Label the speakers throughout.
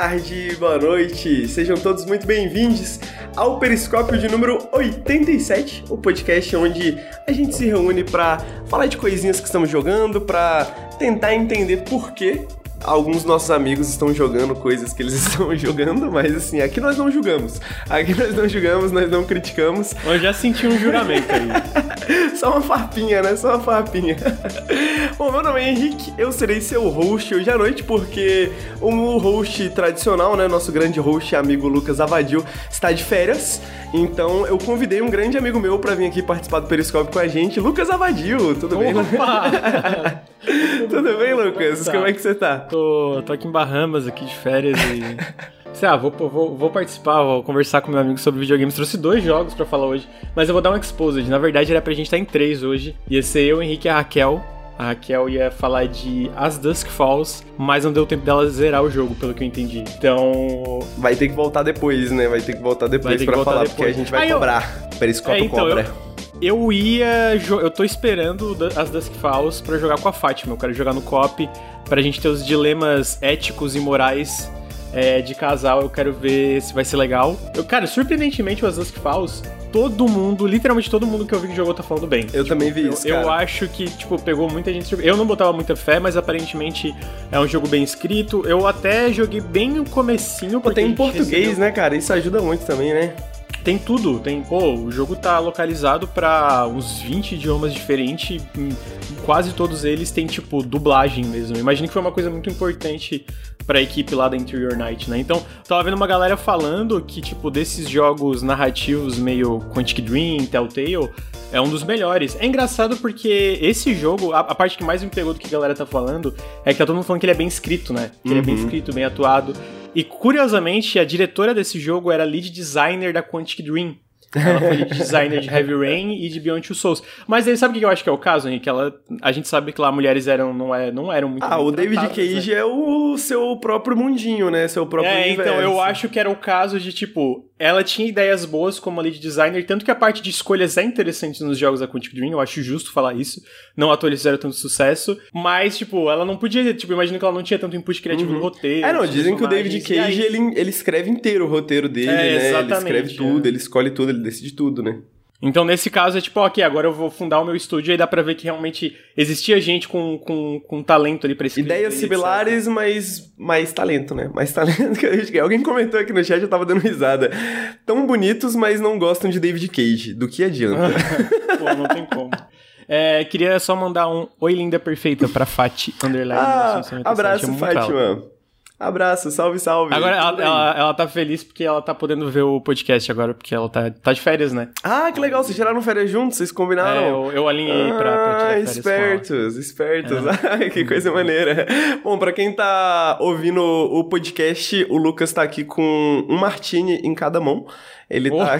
Speaker 1: tarde, boa noite. Sejam todos muito bem-vindos ao Periscópio de número 87, o podcast onde a gente se reúne para falar de coisinhas que estamos jogando, para tentar entender por que alguns nossos amigos estão jogando coisas que eles estão jogando, mas assim, aqui nós não julgamos. Aqui nós não julgamos, nós não criticamos.
Speaker 2: Eu já senti um juramento aí.
Speaker 1: Só uma farpinha, né? Só uma farpinha. Bom, meu nome é Henrique, eu serei seu host hoje à noite, porque o host tradicional, né? Nosso grande host amigo Lucas Avadil está de férias. Então eu convidei um grande amigo meu para vir aqui participar do Periscópio com a gente, Lucas Avadil. Tudo bem?
Speaker 2: Opa!
Speaker 1: Tudo bem, Lucas?
Speaker 2: Tá.
Speaker 1: Como é que você tá?
Speaker 2: Tô, tô aqui em Bahamas, aqui de férias e. Sei lá, vou, vou, vou participar, vou conversar com meu amigo sobre videogames. Trouxe dois jogos pra falar hoje, mas eu vou dar um exposed. Na verdade, era pra gente estar em três hoje. Ia ser eu, Henrique e a Raquel. A Raquel ia falar de As Dusk Falls, mas não deu tempo dela zerar o jogo, pelo que eu entendi. Então.
Speaker 1: Vai ter que voltar depois, né? Vai ter que voltar depois
Speaker 2: voltar
Speaker 1: falar,
Speaker 2: depois.
Speaker 1: porque a gente vai
Speaker 2: Aí eu-
Speaker 1: cobrar. Periscópio
Speaker 2: É, então,
Speaker 1: cobra.
Speaker 2: Eu ia. jo- Eu tô esperando as Dusk Falls pra jogar com a Fátima. Eu quero jogar no COP pra gente ter os dilemas éticos e morais é, de casal. Eu quero ver se vai ser legal. Eu, cara, surpreendentemente, o As Dusk Falls, todo mundo, literalmente todo mundo que eu vi que jogou tá falando bem.
Speaker 1: Eu também vi isso,
Speaker 2: Eu, eu acho que, tipo, pegou muita gente. Eu não botava muita fé, mas aparentemente é um jogo bem escrito. Eu até joguei bem no comecinho.
Speaker 1: Pô, tem em português,
Speaker 2: recebeu-
Speaker 1: né, cara? Isso ajuda muito também, né?
Speaker 2: Tem tudo, tem, pô, o jogo tá localizado pra uns 20 idiomas diferentes, quase todos eles têm tipo dublagem mesmo. Imagino que foi uma coisa muito importante pra equipe lá da Interior Night, né? Então, tava vendo uma galera falando que tipo desses jogos narrativos meio Quantic Dream, Telltale, é um dos melhores. É engraçado porque esse jogo, a, a parte que mais me pegou do que a galera tá falando, é que tá todo mundo falando que ele é bem escrito, né? Que ele é bem
Speaker 1: Uhum.
Speaker 2: escrito, bem atuado. E curiosamente, a diretora desse jogo era lead designer da Quantic Dream. Ela foi designer de Heavy Rain e de Beyond Two Souls. Mas aí sabe o que eu acho que é o caso, Henrique? Ela, a gente sabe que lá mulheres eram, não, é, não eram muito
Speaker 1: Ah, o David
Speaker 2: né?
Speaker 1: Cage é o seu próprio mundinho, né? Seu próprio
Speaker 2: É,
Speaker 1: universo.
Speaker 2: então eu acho que era o caso de tipo, ela tinha ideias boas como lead designer, tanto que a parte de escolhas é interessante nos jogos da Quantic Dream, eu acho justo falar isso. Não fizeram tanto sucesso, mas tipo, ela não podia, tipo, imagino que ela não tinha tanto input criativo no roteiro.
Speaker 1: É, não, dizem que o David Cage,
Speaker 2: aí-
Speaker 1: ele, ele escreve inteiro o roteiro dele,
Speaker 2: É,
Speaker 1: né? Ele escreve
Speaker 2: é.
Speaker 1: tudo, ele escolhe tudo, ele decide tudo, né?
Speaker 2: Então, nesse caso, é tipo, ok, agora eu vou fundar o meu estúdio e dá pra ver que realmente existia gente com, com, com talento ali pra escrever.
Speaker 1: Ideias
Speaker 2: etc.
Speaker 1: similares, mas mais talento, né? Mais talento que a gente quer. Alguém comentou aqui no chat, eu tava dando risada. Tão bonitos, mas não gostam de David Cage. Do que adianta?
Speaker 2: Pô, não tem como. É, queria só mandar um Oi Linda Perfeita pra Fati Underline.
Speaker 1: ah,
Speaker 2: 1997,
Speaker 1: abraço,
Speaker 2: amo muito ela.
Speaker 1: Abraço, salve, salve.
Speaker 2: Agora ela, ela, ela tá feliz porque ela tá podendo ver o podcast agora, porque ela tá, tá de férias, né?
Speaker 1: Ah, que legal, vocês tiraram férias juntos, vocês combinaram?
Speaker 2: É, eu, eu alinhei pra, pra tirar
Speaker 1: Ah,
Speaker 2: férias
Speaker 1: espertos, espertos.
Speaker 2: É.
Speaker 1: Ai, que coisa maneira. Bom, pra quem tá ouvindo o podcast, o Lucas tá aqui com um martini em cada mão. Ele tá.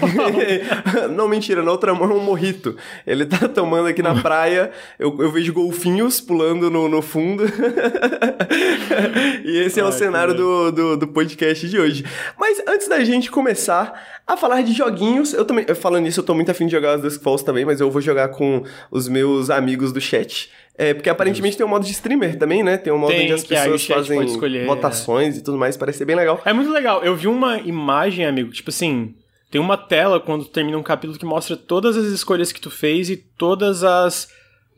Speaker 1: não, mentira, na outra mão é um morrito. Ele tá tomando aqui na praia. Eu, eu vejo golfinhos pulando no, no fundo. e esse é o
Speaker 2: Ai,
Speaker 1: cenário do, do, do podcast de hoje. Mas antes da gente começar a falar de joguinhos, eu também. Falando nisso, eu tô muito afim de jogar as Dusk Falls também, mas eu vou jogar com os meus amigos do chat. É, porque aparentemente tem um modo de streamer também, né? Tem um modo
Speaker 2: Tem,
Speaker 1: onde as pessoas fazem
Speaker 2: escolher,
Speaker 1: votações e tudo mais, parece ser bem legal.
Speaker 2: É muito legal. Eu vi uma imagem, amigo, tipo assim, tem uma tela quando termina um capítulo que mostra todas as escolhas que tu fez e todas as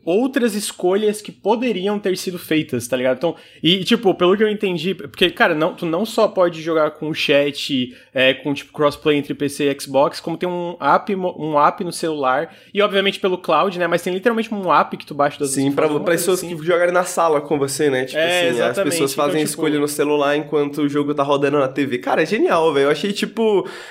Speaker 2: outras escolhas que poderiam ter sido feitas, tá ligado? Então, e tipo, pelo que eu entendi, porque, cara, não, tu não só pode jogar com o chat, é, com tipo crossplay entre PC e Xbox, como tem um app, um app no celular, e obviamente pelo cloud, né? Mas tem literalmente um app que tu baixa das
Speaker 1: Sim, pra, pra pessoas
Speaker 2: assim.
Speaker 1: que jogarem na sala com você, né? Tipo
Speaker 2: É,
Speaker 1: assim, as
Speaker 2: exatamente.
Speaker 1: pessoas fazem
Speaker 2: Então, tipo-
Speaker 1: escolha no celular enquanto o jogo tá rodando na TV. Cara, é genial, velho. Eu achei, tipo.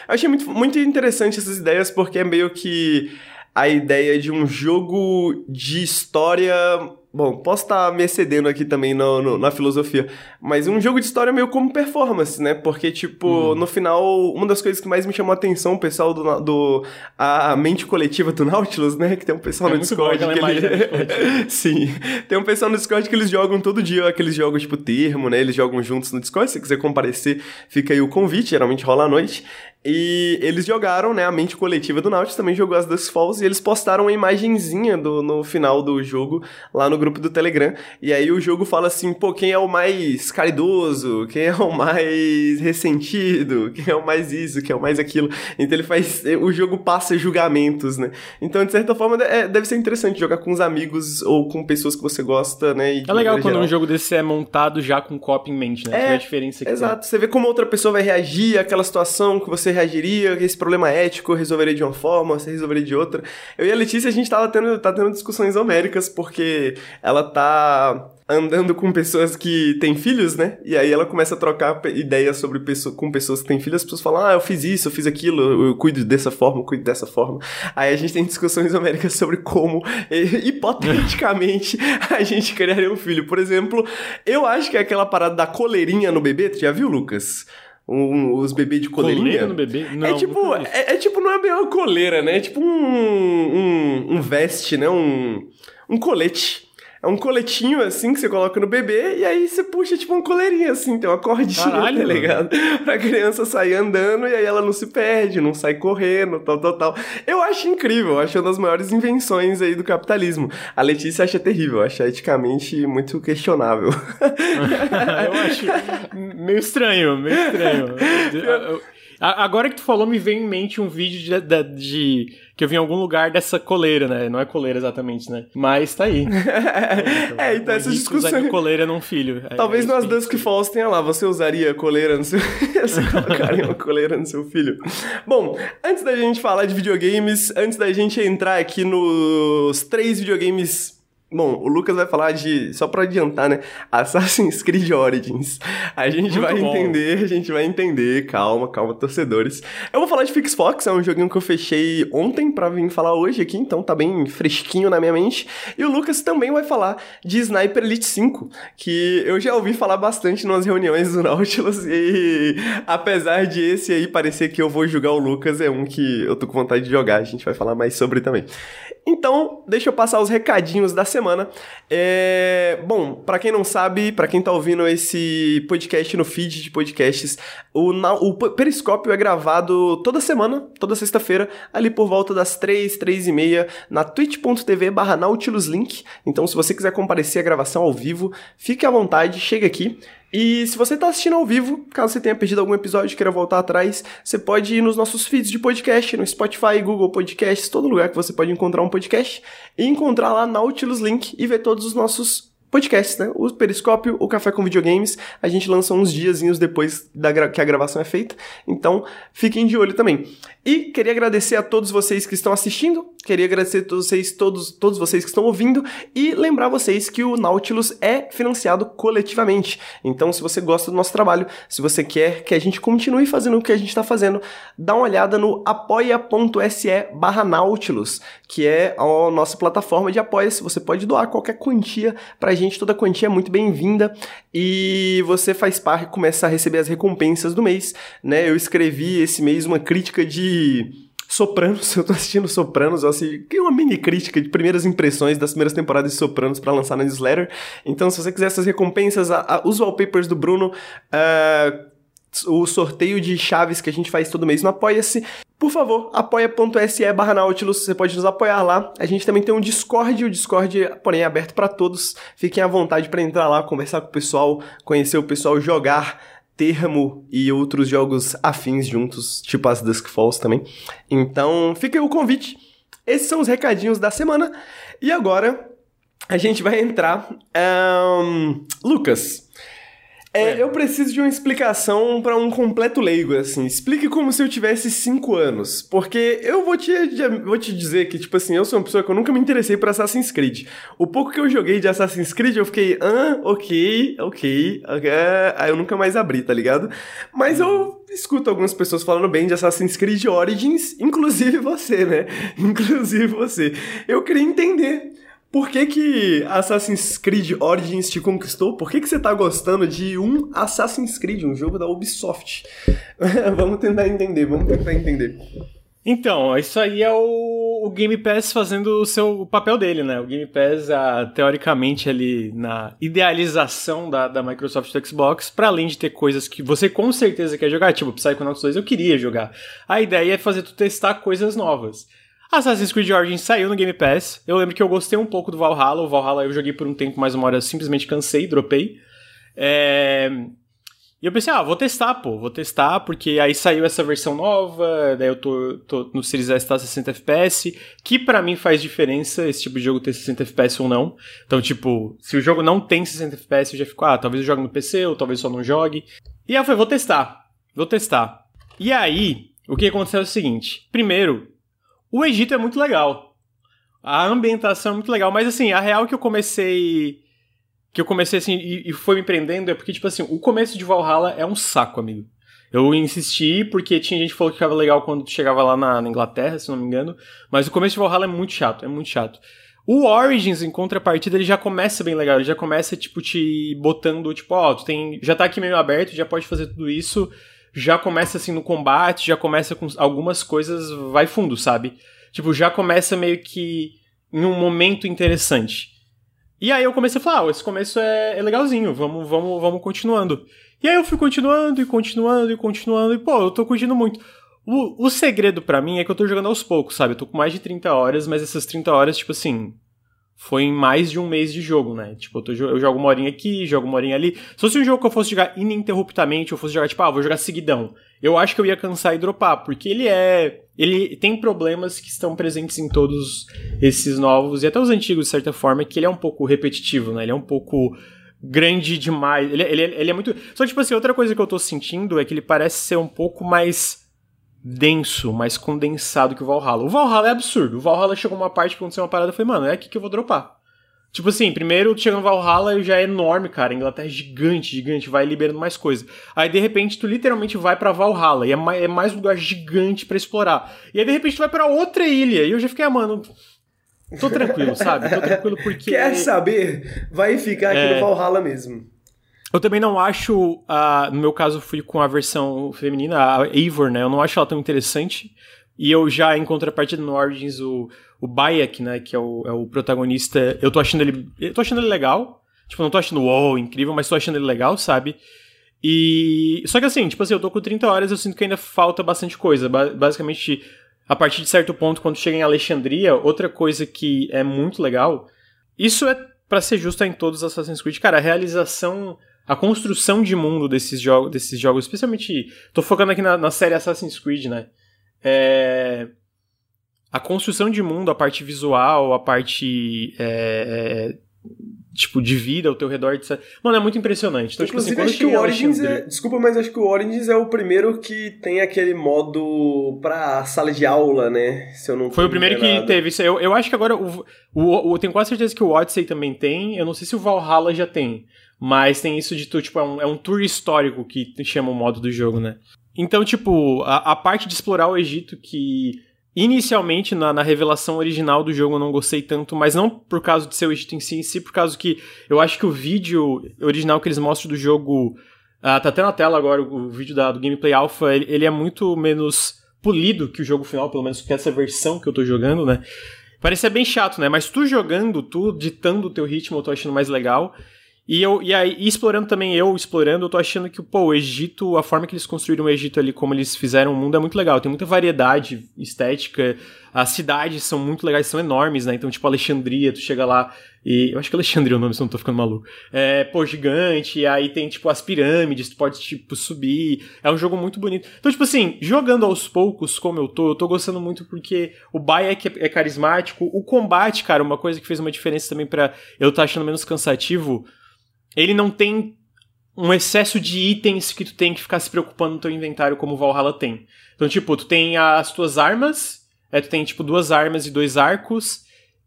Speaker 1: Eu achei muito, muito interessante essas ideias, porque é meio que a ideia de um jogo de história. Bom, posso estar me excedendo aqui também no, no- na filosofia, mas um jogo de história meio como performance, né? Porque, tipo,
Speaker 2: Uhum.
Speaker 1: no final, uma das coisas que mais me chamou a atenção, o pessoal do, do a mente coletiva do Nautilus, né? Que tem um pessoal
Speaker 2: É
Speaker 1: no Discord que ele...
Speaker 2: coletiva.
Speaker 1: Sim. Tem um pessoal no Discord que eles jogam todo dia aqueles jogos tipo termo, né? Eles jogam juntos no Discord. Se você quiser comparecer, fica aí o convite, geralmente rola à noite. E eles jogaram, né? A mente coletiva do Nautilus também jogou as Dusk Falls e eles postaram uma imagenzinha do, no final do jogo lá no grupo do Telegram. E aí o jogo fala assim, pô, quem é o mais caridoso? Quem é o mais ressentido? Quem é o mais isso? Quem é o mais aquilo? Então ele faz. O jogo passa julgamentos, né? Então, de certa forma, é, deve ser interessante jogar com os amigos ou com pessoas que você gosta, né?
Speaker 2: é legal quando geral. um jogo desse é montado já com copy em mente, né? É, a diferença que
Speaker 1: Exato. Tem. Você vê como outra pessoa vai reagir àquela situação que você reagiria, esse problema ético, resolveria de uma forma, você resolveria de outra. Eu e a Letícia, a gente tava tendo, tá tendo discussões homéricas, porque ela tá andando com pessoas que têm filhos, né? E aí ela começa a trocar ideias sobre pessoa, com pessoas que têm filhos, as pessoas falam, ah, eu fiz isso, eu fiz aquilo, eu cuido dessa forma, eu cuido dessa forma. Aí a gente tem discussões homéricas sobre como, hipoteticamente, a gente criaria um filho. Por exemplo, eu acho que é aquela parada da coleirinha no bebê, tu já viu, Lucas? Um, os bebês de coleirinha.
Speaker 2: Coleira no bebê? Não,
Speaker 1: é tipo, é, é, tipo, não é bem uma coleira, né? É tipo um, um, um veste, né? Um, um colete. É um coletinho assim que você coloca no bebê e aí você puxa tipo uma coleirinha assim, tem uma cordinha, Caralho, tá ligado? Mano. Pra criança sair andando e aí ela não se perde, não sai correndo, tal, tal, tal. Eu acho incrível, acho uma das maiores invenções aí do capitalismo. A Letícia acha terrível, acha eticamente muito questionável.
Speaker 2: eu acho meio estranho, meio estranho. Agora que tu falou, me vem em mente um vídeo de, de, de, que eu vi em algum lugar dessa coleira, né? Não é coleira exatamente, né? Mas tá aí.
Speaker 1: é, então essas discussões.
Speaker 2: coleira num filho.
Speaker 1: É, Talvez é, nas Dusk Falls tenha lá, você usaria coleira no seu. você colocaria uma coleira no seu filho. Bom, antes da gente falar de videogames, antes da gente entrar aqui nos três videogames Bom, o Lucas vai falar de, só pra adiantar, né? Assassin's Creed Origins. A gente Muito vai bom. entender, a gente vai entender. Calma, calma, torcedores. Eu vou falar de Fix Fox, é um joguinho que eu fechei ontem pra vir falar hoje aqui, então tá bem fresquinho na minha mente. E o Lucas também vai falar de Sniper Elite 5, que eu já ouvi falar bastante nas reuniões do Nautilus e apesar de esse aí parecer que eu vou jogar o Lucas, é um que eu tô com vontade de jogar, a gente vai falar mais sobre também. Então, deixa eu passar os recadinhos da semana. É... Bom, para quem não sabe, para quem tá ouvindo esse podcast no feed de podcasts, o, o Periscópio é gravado toda semana, toda sexta-feira, ali por volta das 3, 3 e meia, na twitch.tv barra nautiluslink. Então, se você quiser comparecer à gravação ao vivo, fique à vontade, chega aqui. E se você está assistindo ao vivo, caso você tenha perdido algum episódio e queira voltar atrás, você pode ir nos nossos feeds de podcast, no Spotify, Google Podcasts, todo lugar que você pode encontrar um podcast, e encontrar lá Nautilus Link e ver todos os nossos podcasts, né? O Periscópio, o Café com Videogames, a gente lança uns diazinhos depois da que a gravação é feita, então fiquem de olho também. E queria agradecer a todos vocês que estão assistindo, queria agradecer a todos vocês, todos, todos vocês que estão ouvindo e lembrar vocês que o Nautilus é financiado coletivamente. Então, se você gosta do nosso trabalho, se você quer que a gente continue fazendo o que a gente está fazendo, dá uma olhada no apoia.se barra Nautilus, que é a nossa plataforma de apoia. Se você pode doar qualquer quantia pra gente, toda quantia é muito bem-vinda e você faz parte, começa a receber as recompensas do mês, né? Eu escrevi esse mês uma crítica de Sopranos, eu tô assistindo Sopranos, eu assisti uma mini crítica de primeiras impressões das primeiras temporadas de Sopranos para lançar na newsletter. Então, se você quiser essas recompensas, a, a, os wallpapers do Bruno, uh, o sorteio de chaves que a gente faz todo mês no Apoia-se. Por favor, apoia.se barra Nautilus, você pode nos apoiar lá. A gente também tem um Discord, o Discord, porém, é aberto para todos. Fiquem à vontade para entrar lá, conversar com o pessoal, conhecer o pessoal, jogar Termo e outros jogos afins juntos, tipo as Dusk Falls também. Então, fica aí o convite. Esses são os recadinhos da semana. E agora a gente vai entrar. Um, Lucas, é, eu preciso de uma explicação para um completo leigo, assim. Explique como se eu tivesse 5 anos. Porque eu vou te, vou te dizer que, tipo assim, eu sou uma pessoa que eu nunca me interessei por Assassin's Creed. O pouco que eu joguei de Assassin's Creed, eu fiquei, ah, ok, ok, ok. Aí eu nunca mais abri, tá ligado? Mas eu escuto algumas pessoas falando bem de Assassin's Creed Origins, inclusive você, né? Inclusive você. Eu queria entender por que, que Assassin's Creed Origins te conquistou? Por que, que você tá gostando de um Assassin's Creed, um jogo da Ubisoft? vamos tentar entender, vamos tentar entender.
Speaker 2: Então, isso aí é o, o, Game Pass fazendo o seu o papel dele, né? O Game Pass, a, teoricamente, ali na idealização da, da Microsoft do Xbox, para além de ter coisas que você com certeza quer jogar, tipo Psychonauts 2 eu queria jogar. A ideia é fazer tu testar coisas novas. Assassin's Creed Origins saiu no Game Pass. Eu lembro que eu gostei um pouco do Valhalla. O Valhalla eu joguei por um tempo, mais uma hora, simplesmente cansei, dropei. É... E eu pensei, ah, vou testar, pô, vou testar, porque aí saiu essa versão nova, daí eu tô, tô no Series S tá 60 FPS, que para mim faz diferença esse tipo de jogo ter 60 FPS ou não. Então, tipo, se o jogo não tem 60 FPS, eu já fico, ah, talvez eu jogue no PC, ou talvez só não jogue. E aí eu falei, vou testar, vou testar. E aí, o que aconteceu é o seguinte: primeiro, o Egito é muito legal. A ambientação é muito legal, mas assim, a real que eu comecei que eu comecei assim e, e foi me prendendo é porque, tipo assim, o começo de Valhalla é um saco, amigo. Eu insisti porque tinha gente que falou que ficava legal quando chegava lá na, na, Inglaterra, se não me engano. Mas o começo de Valhalla é muito chato, é muito chato. O Origins, em contrapartida, ele já começa bem legal. Ele já começa, tipo, te botando, tipo, ó, oh, tu tem. Já tá aqui meio aberto, já pode fazer tudo isso. Já começa assim no combate, já começa com algumas coisas, vai fundo, sabe? Tipo, já começa meio que em um momento interessante. E aí eu comecei a falar, ah, esse começo é, é, legalzinho, vamos, vamos, vamos continuando. E aí eu fui continuando e continuando e continuando, e pô, eu tô curtindo muito. O, o segredo para mim é que eu tô jogando aos poucos, sabe? Eu tô com mais de 30 horas, mas essas 30 horas, tipo assim, foi em mais de um mês de jogo, né? Tipo, eu, tô, eu jogo uma horinha aqui, jogo uma horinha ali. Se fosse um jogo que eu fosse jogar ininterruptamente, eu fosse jogar, tipo, ah, vou jogar seguidão, eu acho que eu ia cansar e dropar, porque ele é ele tem problemas que estão presentes em todos esses novos e até os antigos, de certa forma, que ele é um pouco repetitivo, né? Ele é um pouco grande demais. Ele, ele, ele é muito. Só que, tipo assim, outra coisa que eu tô sentindo é que ele parece ser um pouco mais denso, mais condensado que o Valhalla. O Valhalla é absurdo. O Valhalla chegou uma parte que aconteceu uma parada e falei, mano, é aqui que eu vou dropar. Tipo assim, primeiro chega no Valhalla e já é enorme, cara. A Inglaterra é gigante, gigante, vai liberando mais coisa. Aí de repente tu literalmente vai para Valhalla e é mais, é mais lugar gigante para explorar. E aí de repente tu vai para outra ilha e eu já fiquei, ah, mano, tô tranquilo, sabe? Tô tranquilo porque.
Speaker 1: Quer saber? Vai ficar aqui é... no Valhalla mesmo.
Speaker 2: Eu também não acho, uh, no meu caso fui com a versão feminina, a Eivor, né? Eu não acho ela tão interessante. E eu já, em contrapartida no Origins, o, o Bayek, né, que é o, é o protagonista, eu tô achando ele. Eu tô achando ele legal. Tipo, não tô achando wow, incrível, mas tô achando ele legal, sabe? E. Só que assim, tipo assim, eu tô com 30 horas, eu sinto que ainda falta bastante coisa. basicamente, a partir de certo ponto, quando chega em Alexandria, outra coisa que é muito legal. Isso é, para ser justo, em todos os Assassin's Creed. Cara, a realização. A construção de mundo desses jogos, desses jogos especialmente. Tô focando aqui na, na série Assassin's Creed, né? É, a construção de mundo, a parte visual, a parte é, é, tipo de vida ao teu redor, etc. Mano, é muito impressionante.
Speaker 1: Então, Inclusive, tipo assim, acho que o Origins é, desculpa, mas acho que o Origins é o primeiro que tem aquele modo pra sala de aula, né? Se eu não
Speaker 2: Foi o primeiro que teve isso. Eu, eu acho que agora o, o, o, eu tenho quase certeza que o Odyssey também tem. Eu não sei se o Valhalla já tem. Mas tem isso de tu, tipo, é um, é um tour histórico que chama o modo do jogo, né? Então, tipo, a, a parte de explorar o Egito que Inicialmente, na, na, revelação original do jogo, eu não gostei tanto, mas não por causa de ser o Egito em si, em si por causa que eu acho que o vídeo original que eles mostram do jogo. Uh, tá até na tela agora o vídeo da, do Gameplay Alpha, ele, ele, é muito menos polido que o jogo final, pelo menos que essa versão que eu tô jogando, né? Parece ser bem chato, né? Mas tu jogando, tu ditando o teu ritmo, eu tô achando mais legal. E, eu, e aí, explorando também, eu explorando, eu tô achando que, pô, o Egito, a forma que eles construíram o Egito ali, como eles fizeram o mundo, é muito legal. Tem muita variedade estética, as cidades são muito legais, são enormes, né? Então, tipo, Alexandria, tu chega lá e. Eu acho que Alexandria é o nome, se eu não tô ficando maluco. É, pô, gigante, aí tem, tipo, as pirâmides, tu pode, tipo, subir. É um jogo muito bonito. Então, tipo assim, jogando aos poucos, como eu tô, eu tô gostando muito porque o Bayek é, é carismático. O combate, cara, uma coisa que fez uma diferença também para eu tá achando menos cansativo ele não tem um excesso de itens que tu tem que ficar se preocupando no teu inventário como o Valhalla tem. Então, tipo, tu tem as tuas armas, é, tu tem, tipo, duas armas e dois arcos,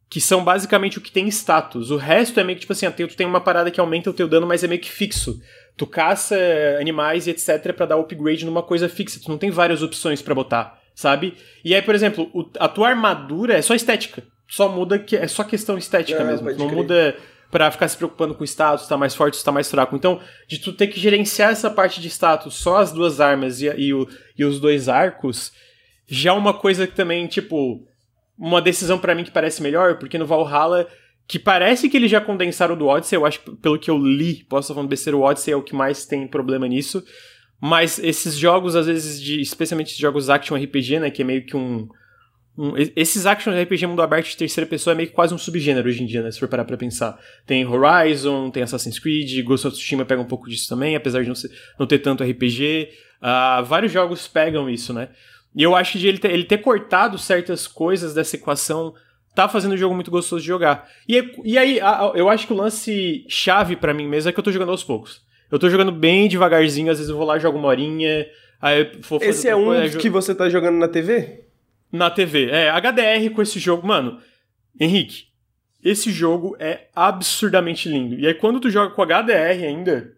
Speaker 2: que são basicamente o que tem status. O resto é meio que, tipo assim, tu tem uma parada que aumenta o teu dano, mas é meio que fixo. Tu caça animais e etc para dar upgrade numa coisa fixa. Tu não tem várias opções para botar, sabe? E aí, por exemplo, a tua armadura é só estética. Só muda que é só questão estética é, mesmo. Não crer. muda para ficar se preocupando com status, está mais forte, está mais fraco. Então, de tu ter que gerenciar essa parte de status, só as duas armas e, e, o, e os dois arcos, já é uma coisa que também, tipo, uma decisão para mim que parece melhor, porque no Valhalla, que parece que eles já condensaram do Odyssey, eu acho pelo que eu li, posso estar falando besteira, o Odyssey é o que mais tem problema nisso, mas esses jogos, às vezes, de, especialmente jogos action RPG, né, que é meio que um um, esses action RPG mundo aberto de terceira pessoa é meio que quase um subgênero hoje em dia, né? Se for parar pra pensar. Tem Horizon, tem Assassin's Creed, Ghost of Tsushima pega um pouco disso também, apesar de não, ser, não ter tanto RPG. Uh, ah, vários jogos pegam isso, né? E eu acho que ele ter, ele ter cortado certas coisas dessa equação tá fazendo o jogo muito gostoso de jogar. E, e aí, a, a, eu acho que o lance chave para mim mesmo é que eu tô jogando aos poucos. Eu tô jogando bem devagarzinho, às vezes eu vou lá, jogo uma horinha, aí vou
Speaker 1: fazer Esse é um coisa, que você tá jogando na TV?
Speaker 2: Na TV, é. HDR com esse jogo, mano, Henrique, esse jogo é absurdamente lindo. E aí quando tu joga com HDR ainda,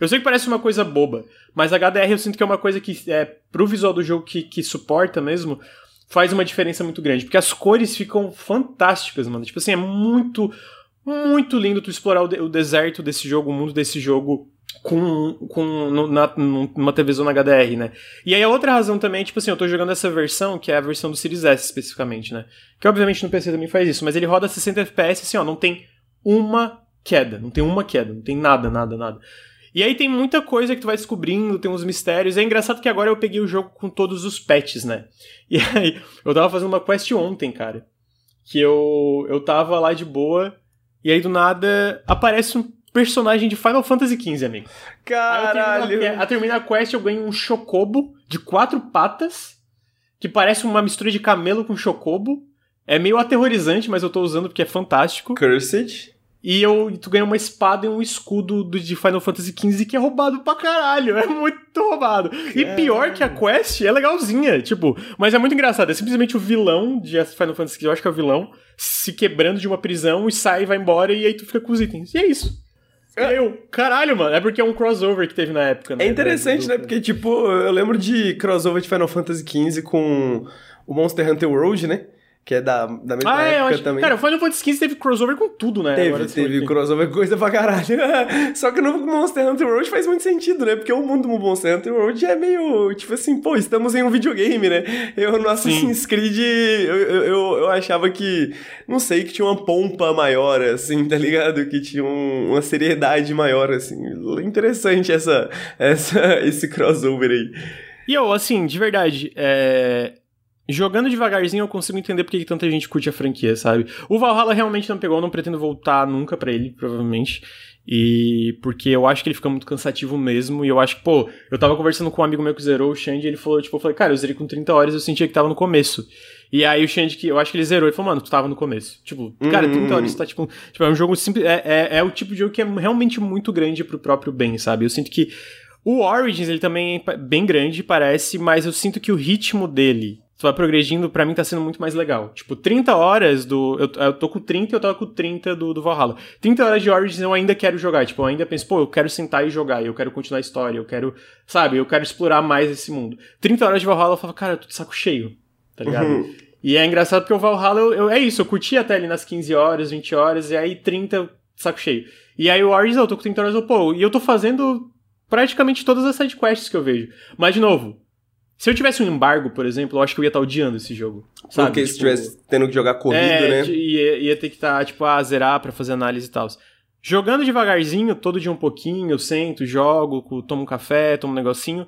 Speaker 2: eu sei que parece uma coisa boba, mas HDR eu sinto que é uma coisa que, é, pro visual do jogo que, que suporta mesmo, faz uma diferença muito grande. Porque as cores ficam fantásticas, mano. Tipo assim, é muito, muito lindo tu explorar o, de, o deserto desse jogo, o mundo desse jogo com, com no, na, numa HDR, né? E aí a outra razão também, tipo assim, eu tô jogando essa versão, que é a versão do Series S especificamente, né? Que obviamente no PC também faz isso, mas ele roda 60 FPS assim, ó, não tem uma queda, não tem uma queda, não tem nada, nada, nada. E aí tem muita coisa que tu vai descobrindo, tem uns mistérios. É engraçado que agora eu peguei o jogo com todos os patches, né? E aí, eu tava fazendo uma quest ontem, cara. Que eu, eu tava lá de boa, e aí do nada aparece um personagem de Final Fantasy XV, amigo.
Speaker 1: Caralho!
Speaker 2: A terminar a quest eu ganho um chocobo de quatro patas, que parece uma mistura de camelo com chocobo. É meio aterrorizante, mas eu tô usando porque é fantástico.
Speaker 1: Cursed?
Speaker 2: E eu, tu ganha uma espada e um escudo do, de Final Fantasy XV que é roubado pra caralho. É muito roubado. E pior que a quest é legalzinha, tipo, mas é muito engraçado. É simplesmente o vilão de Final Fantasy XV, eu acho que é o vilão, se quebrando de uma prisão e sai, vai embora e aí tu fica com os itens. E é isso. Eu, caralho, mano, é porque é um crossover que teve na época,
Speaker 1: né? É interessante, né? Porque, tipo, eu lembro de crossover de Final Fantasy XV com o Monster Hunter World, né? Que é da, da mesma ah, é, época acho, também.
Speaker 2: Cara, o Final Fantasy XV teve crossover com tudo, né?
Speaker 1: Teve, Agora, teve crossover com coisa pra caralho. Só que no Monster Hunter World faz muito sentido, né? Porque o mundo do Monster Hunter World é meio, tipo assim, pô, estamos em um videogame, né? Eu no Assassin's Creed, eu, eu, eu, achava que, não sei, que tinha uma pompa maior, assim, tá ligado? Que tinha um, uma seriedade maior, assim. Interessante essa, essa, esse crossover aí.
Speaker 2: E eu, assim, de verdade, é jogando devagarzinho eu consigo entender porque tanta gente curte a franquia, sabe? O Valhalla realmente não pegou, eu não pretendo voltar nunca para ele, provavelmente. E porque eu acho que ele fica muito cansativo mesmo. E eu acho que, pô, eu tava conversando com um amigo meu que zerou o Xande e ele falou, tipo, eu falei, cara, eu zerei com 30 horas eu sentia que tava no começo. E aí o Xande, que eu acho que ele zerou, ele falou, mano, tu tava no começo. Tipo, uhum. cara, 30 horas, tá tipo. Tipo, é um jogo simples. É, é, é o tipo de jogo que é realmente muito grande pro próprio bem, sabe? Eu sinto que. O Origins, ele também é bem grande, parece, mas eu sinto que o ritmo dele tu vai progredindo, para mim tá sendo muito mais legal. Tipo, 30 horas do. Eu, eu tô com 30 e eu tava com 30 do, do Valhalla. 30 horas de Origins eu ainda quero jogar. Tipo, eu ainda penso, pô, eu quero sentar e jogar, eu quero continuar a história, eu quero. Sabe, eu quero explorar mais esse mundo. 30 horas de Valhalla eu falo, cara, eu tô de saco cheio, tá ligado? Uhum. E é engraçado porque o Valhalla, eu, eu, é isso, eu curti até ali nas 15 horas, 20 horas, e aí 30, saco cheio. E aí o Origins, eu tô com 30 horas, eu, pô, e eu tô fazendo praticamente todas as sidequests que eu vejo. Mas, de novo, se eu tivesse um embargo, por exemplo, eu acho que eu ia estar odiando esse jogo. Sabe?
Speaker 1: Porque tipo, se tivesse tendo que jogar corrido,
Speaker 2: é,
Speaker 1: né?
Speaker 2: Ia, ia ter que estar, tá, tipo, a zerar pra fazer análise e tal. Jogando devagarzinho, todo dia um pouquinho, eu sento, jogo, tomo um café, tomo um negocinho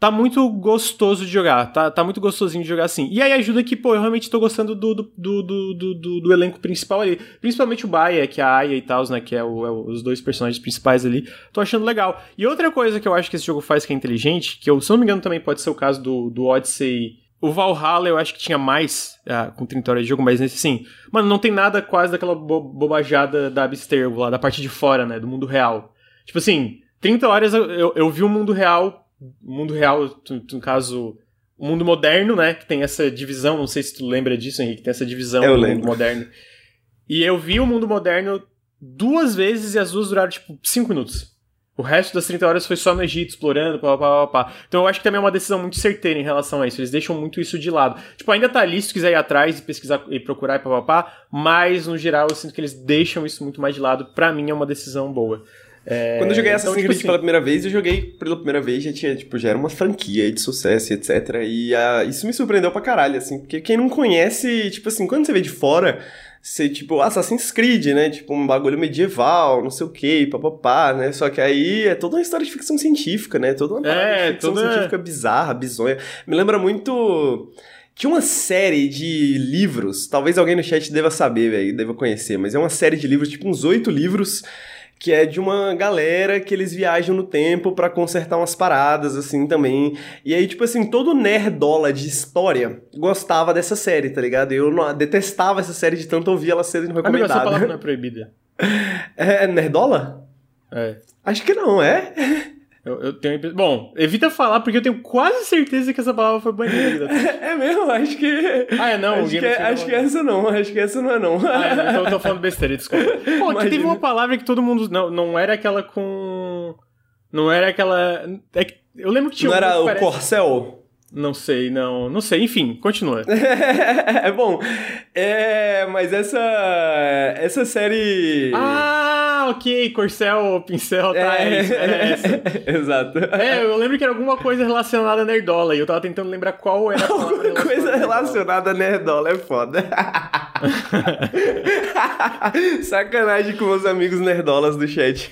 Speaker 2: tá muito gostoso de jogar, tá, tá muito gostosinho de jogar assim. E aí ajuda que, pô, eu realmente tô gostando do, do, do, do, do, do elenco principal ali. Principalmente o Baia, que é a Aya e tal, né, que é, o, é, os dois personagens principais ali. Tô achando legal. E outra coisa que eu acho que esse jogo faz que é inteligente, que eu, se não me engano também pode ser o caso do, do Odyssey... O Valhalla eu acho que tinha mais, ah, com 30 horas de jogo, mas nesse sim. Mano, não tem nada quase daquela bo bobajada da Abstergo lá, da parte de fora, né, do mundo real. Tipo assim, 30 horas eu, eu, eu vi o mundo real mundo real, no caso, o mundo moderno, né? Que tem essa divisão, não sei se tu lembra disso, Henrique, tem essa divisão
Speaker 1: eu
Speaker 2: do
Speaker 1: lembro.
Speaker 2: mundo moderno. E eu vi o mundo moderno duas vezes e as duas duraram, tipo, cinco minutos. O resto das 30 horas foi só no Egito, explorando, pá, pá, pá, pá. Então eu acho que também é uma decisão muito certeira em relação a isso. Eles deixam muito isso de lado. Tipo, ainda tá ali se tu quiser ir atrás e pesquisar e procurar e pá, pá, pá, mas no geral eu sinto que eles deixam isso muito mais de lado. Pra mim é uma decisão boa.
Speaker 1: É, Quando eu joguei Assassin's então, Creed tipo, pela assim, primeira vez, eu joguei pela primeira vez, já tinha, tipo, já era uma franquia de sucesso, etc. E isso me surpreendeu pra caralho, assim, porque quem não conhece, tipo assim, quando você vê de fora, você, tipo, Assassin's Creed, né? Tipo, um bagulho medieval, não sei o que, papapá, né? Só que aí é toda uma história de ficção científica, né? Toda uma
Speaker 2: é,
Speaker 1: ficção
Speaker 2: toda...
Speaker 1: científica bizarra, bizonha. Me lembra muito Tinha uma série de livros, talvez alguém no chat deva saber, velho, deva conhecer, mas é uma série de livros, tipo uns oito livros, que é de uma galera que eles viajam no tempo para consertar umas paradas, assim, também. E aí, tipo assim, todo nerdola de história gostava dessa série, tá ligado? Eu não, detestava essa série de tanto ouvir ela sendo recomendada. Amigo, essa
Speaker 2: palavra não é proibida.
Speaker 1: É nerdola?
Speaker 2: É.
Speaker 1: Acho que não, é?
Speaker 2: Eu, eu, tenho. Bom, evita falar, porque eu tenho quase certeza que essa palavra foi banida.
Speaker 1: é mesmo? Acho que.
Speaker 2: Ah, é não?
Speaker 1: Acho, que, é, acho que essa não, acho que essa não é não.
Speaker 2: Ah, é, então eu tô falando besteira, desculpa. Pô, aqui teve uma palavra que todo mundo. Não, não era aquela com. Não era aquela. É que... Eu lembro que tinha.
Speaker 1: Não era o parece... corcel?
Speaker 2: Não sei, não. Não sei, enfim, continua.
Speaker 1: é bom. É, mas essa. Essa série.
Speaker 2: Ah, ok. Corcel, pincel, tá. É, é, isso, é essa.
Speaker 1: Exato.
Speaker 2: É, eu lembro que era alguma coisa relacionada a Nerdola e eu tava tentando lembrar qual era a
Speaker 1: Alguma coisa relacionada a Nerdola é foda. Sacanagem com meus amigos nerdolas do chat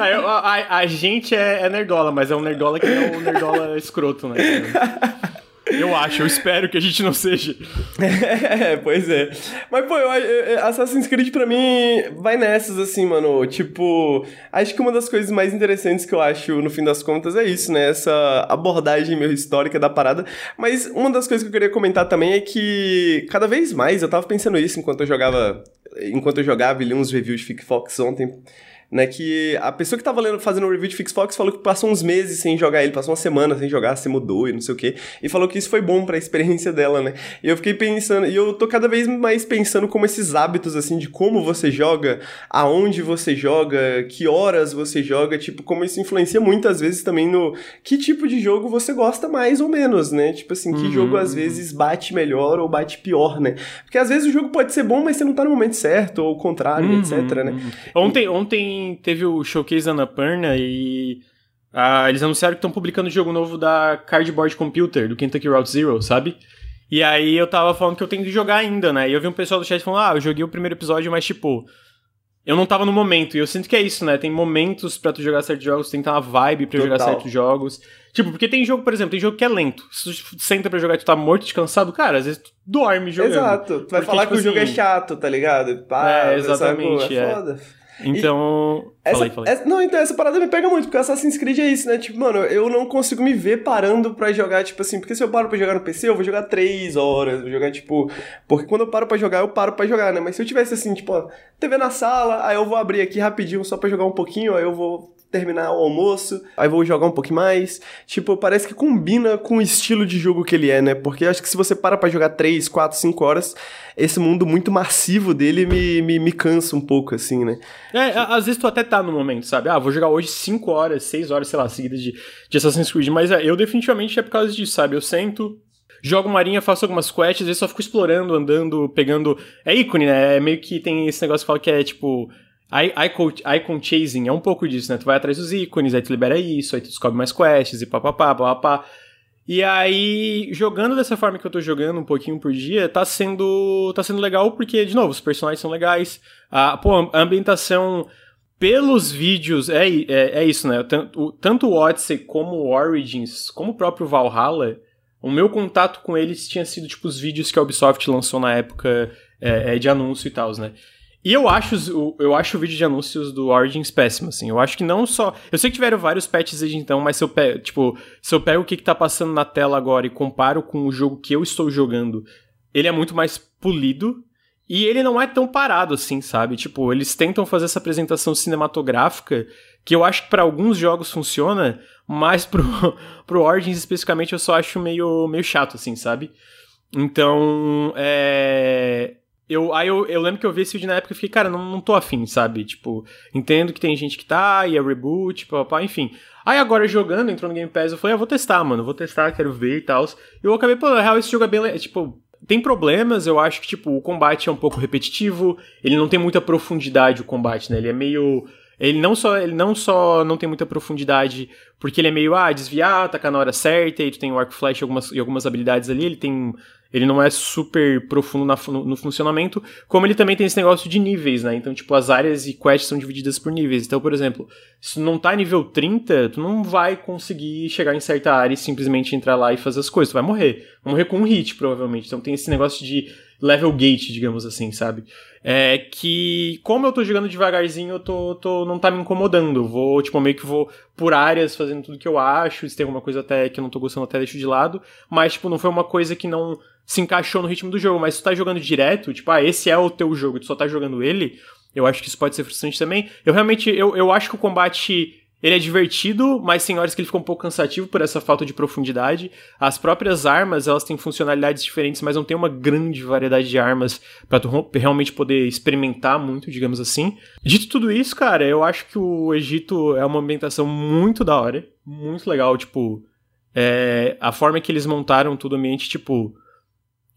Speaker 2: ah, eu, a, a, gente é, é, nerdola, mas é um nerdola que é um nerdola escroto, né? Eu acho, eu espero que a gente não seja.
Speaker 1: É, pois é. Mas, pô, eu, eu, Assassin's Creed pra mim vai nessas, assim, mano. Tipo, acho que uma das coisas mais interessantes que eu acho, no fim das contas, é isso, né? Essa abordagem meio histórica da parada. Mas uma das coisas que eu queria comentar também é que, cada vez mais, eu tava pensando isso enquanto eu jogava. Enquanto eu jogava e li uns reviews de Fick Fox ontem né? Que a pessoa que tava lendo, fazendo o review de Fix Fox falou que passou uns meses sem jogar ele, passou uma semana sem jogar, se mudou e não sei o quê. E falou que isso foi bom para a experiência dela, né? E eu fiquei pensando, e eu tô cada vez mais pensando como esses hábitos, assim, de como você joga, aonde você joga, que horas você joga, tipo, como isso influencia muitas vezes também no que tipo de jogo você gosta mais ou menos, né? Tipo assim, que uhum. jogo às vezes bate melhor ou bate pior, né? Porque às vezes o jogo pode ser bom, mas você não tá no momento certo, ou o contrário, uhum. etc, né? Uhum.
Speaker 2: Ontem, teve o showcase da Annapurna e ah, eles anunciaram que estão publicando o jogo novo da Cardboard Computer, do Kentucky Route Zero, sabe? E aí eu tava falando que eu tenho que jogar ainda, né? E eu vi um pessoal do chat falando, ah, eu joguei o primeiro episódio, mas tipo, eu não tava no momento. E eu sinto que é isso, né? Tem momentos para tu jogar certos jogos, tem que ter uma vibe pra Total. jogar certos jogos. Tipo, porque tem jogo, por exemplo, tem jogo que é lento. Se tu senta pra jogar e tu tá morto, cansado, cara, às vezes tu dorme jogando.
Speaker 1: Exato. Tu vai porque, falar tipo, que o jogo é assim, chato, tá ligado?
Speaker 2: Pá, é, exatamente. Sabe, é. Foda. Então.
Speaker 1: Essa,
Speaker 2: falei, falei.
Speaker 1: Essa, não, então essa parada me pega muito, porque Assassin's Creed é isso, né? Tipo, mano, eu não consigo me ver parando pra jogar, tipo assim, porque se eu paro pra jogar no PC, eu vou jogar 3 horas, vou jogar, tipo. Porque quando eu paro pra jogar, eu paro pra jogar, né? Mas se eu tivesse assim, tipo, ó, TV na sala, aí eu vou abrir aqui rapidinho só pra jogar um pouquinho, aí eu vou terminar o almoço, aí vou jogar um pouquinho mais. Tipo, parece que combina com o estilo de jogo que ele é, né? Porque acho que se você para pra jogar 3, 4, 5 horas, esse mundo muito massivo dele me, me, me cansa um pouco, assim, né?
Speaker 2: É, às vezes tu até tá no momento, sabe? Ah, vou jogar hoje 5 horas, 6 horas, sei lá, seguidas de, de Assassin's Creed, mas é, eu definitivamente é por causa disso, sabe? Eu sento, jogo marinha, faço algumas quests, às vezes só fico explorando, andando, pegando. É ícone, né? É meio que tem esse negócio que fala que é tipo Icon, chasing é um pouco disso, né? Tu vai atrás dos ícones, aí tu libera isso, aí tu descobre mais quests e papapá, papapá. E aí, jogando dessa forma que eu tô jogando um pouquinho por dia, tá sendo, tá sendo legal porque, de novo, os personagens são legais. A, pô, a ambientação pelos vídeos, é, é, é isso, né? Tanto, tanto o Odyssey como o Origins, como o próprio Valhalla, o meu contato com eles tinha sido, tipo, os vídeos que a Ubisoft lançou na época é, é de anúncio e tal, né? E eu acho, eu acho o vídeo de anúncios do Origins péssimo, assim. Eu acho que não só. Eu sei que tiveram vários patches desde então, mas se eu pego, tipo, se eu pego o que, que tá passando na tela agora e comparo com o jogo que eu estou jogando, ele é muito mais polido. E ele não é tão parado assim, sabe? Tipo, eles tentam fazer essa apresentação cinematográfica que eu acho que para alguns jogos funciona, mas pro, pro Origins especificamente eu só acho meio, meio chato, assim, sabe? Então, é eu, aí eu, eu lembro que eu vi esse vídeo na época e fiquei, cara, não, não tô afim, sabe? Tipo, entendo que tem gente que tá, e é reboot, papá, enfim. Aí agora jogando, entrou no Game Pass, eu falei, ah, vou testar, mano, vou testar, quero ver e tal. E eu acabei, pô, na real, esse jogo é bem. Tipo, tem problemas, eu acho que, tipo, o combate é um pouco repetitivo, ele não tem muita profundidade, o combate, né? Ele é meio. Ele não só ele não só não tem muita profundidade, porque ele é meio, ah, desviar, atacar na hora certa, e tu tem o arco flash e algumas, e algumas habilidades ali, ele tem ele não é super profundo na, no, no, funcionamento, como ele também tem esse negócio de níveis, né? Então, tipo, as áreas e quests são divididas por níveis. Então, por exemplo, se não tá nível 30, tu não vai conseguir chegar em certa área e simplesmente entrar lá e fazer as coisas. Tu vai morrer. Vai morrer com um hit, provavelmente. Então tem esse negócio de level gate, digamos assim, sabe? É que, como eu tô jogando devagarzinho, eu tô, tô, não tá me incomodando. Eu vou, tipo, meio que vou por áreas fazendo tudo que eu acho. Se tem alguma coisa até que eu não tô gostando, até deixo de lado. Mas, tipo, não foi uma coisa que não se encaixou no ritmo do jogo. Mas se tu tá jogando direto, tipo, ah, esse é o teu jogo, tu só tá jogando ele, eu acho que isso pode ser frustrante também. Eu realmente, eu, eu acho que o combate ele é divertido, mas tem horas que ele fica um pouco cansativo por essa falta de profundidade. As próprias armas, elas têm funcionalidades diferentes, mas não tem uma grande variedade de armas para tu realmente poder experimentar muito, digamos assim. Dito tudo isso, cara, eu acho que o Egito é uma ambientação muito da hora, muito legal, tipo, é, a forma que eles montaram todo o ambiente, tipo,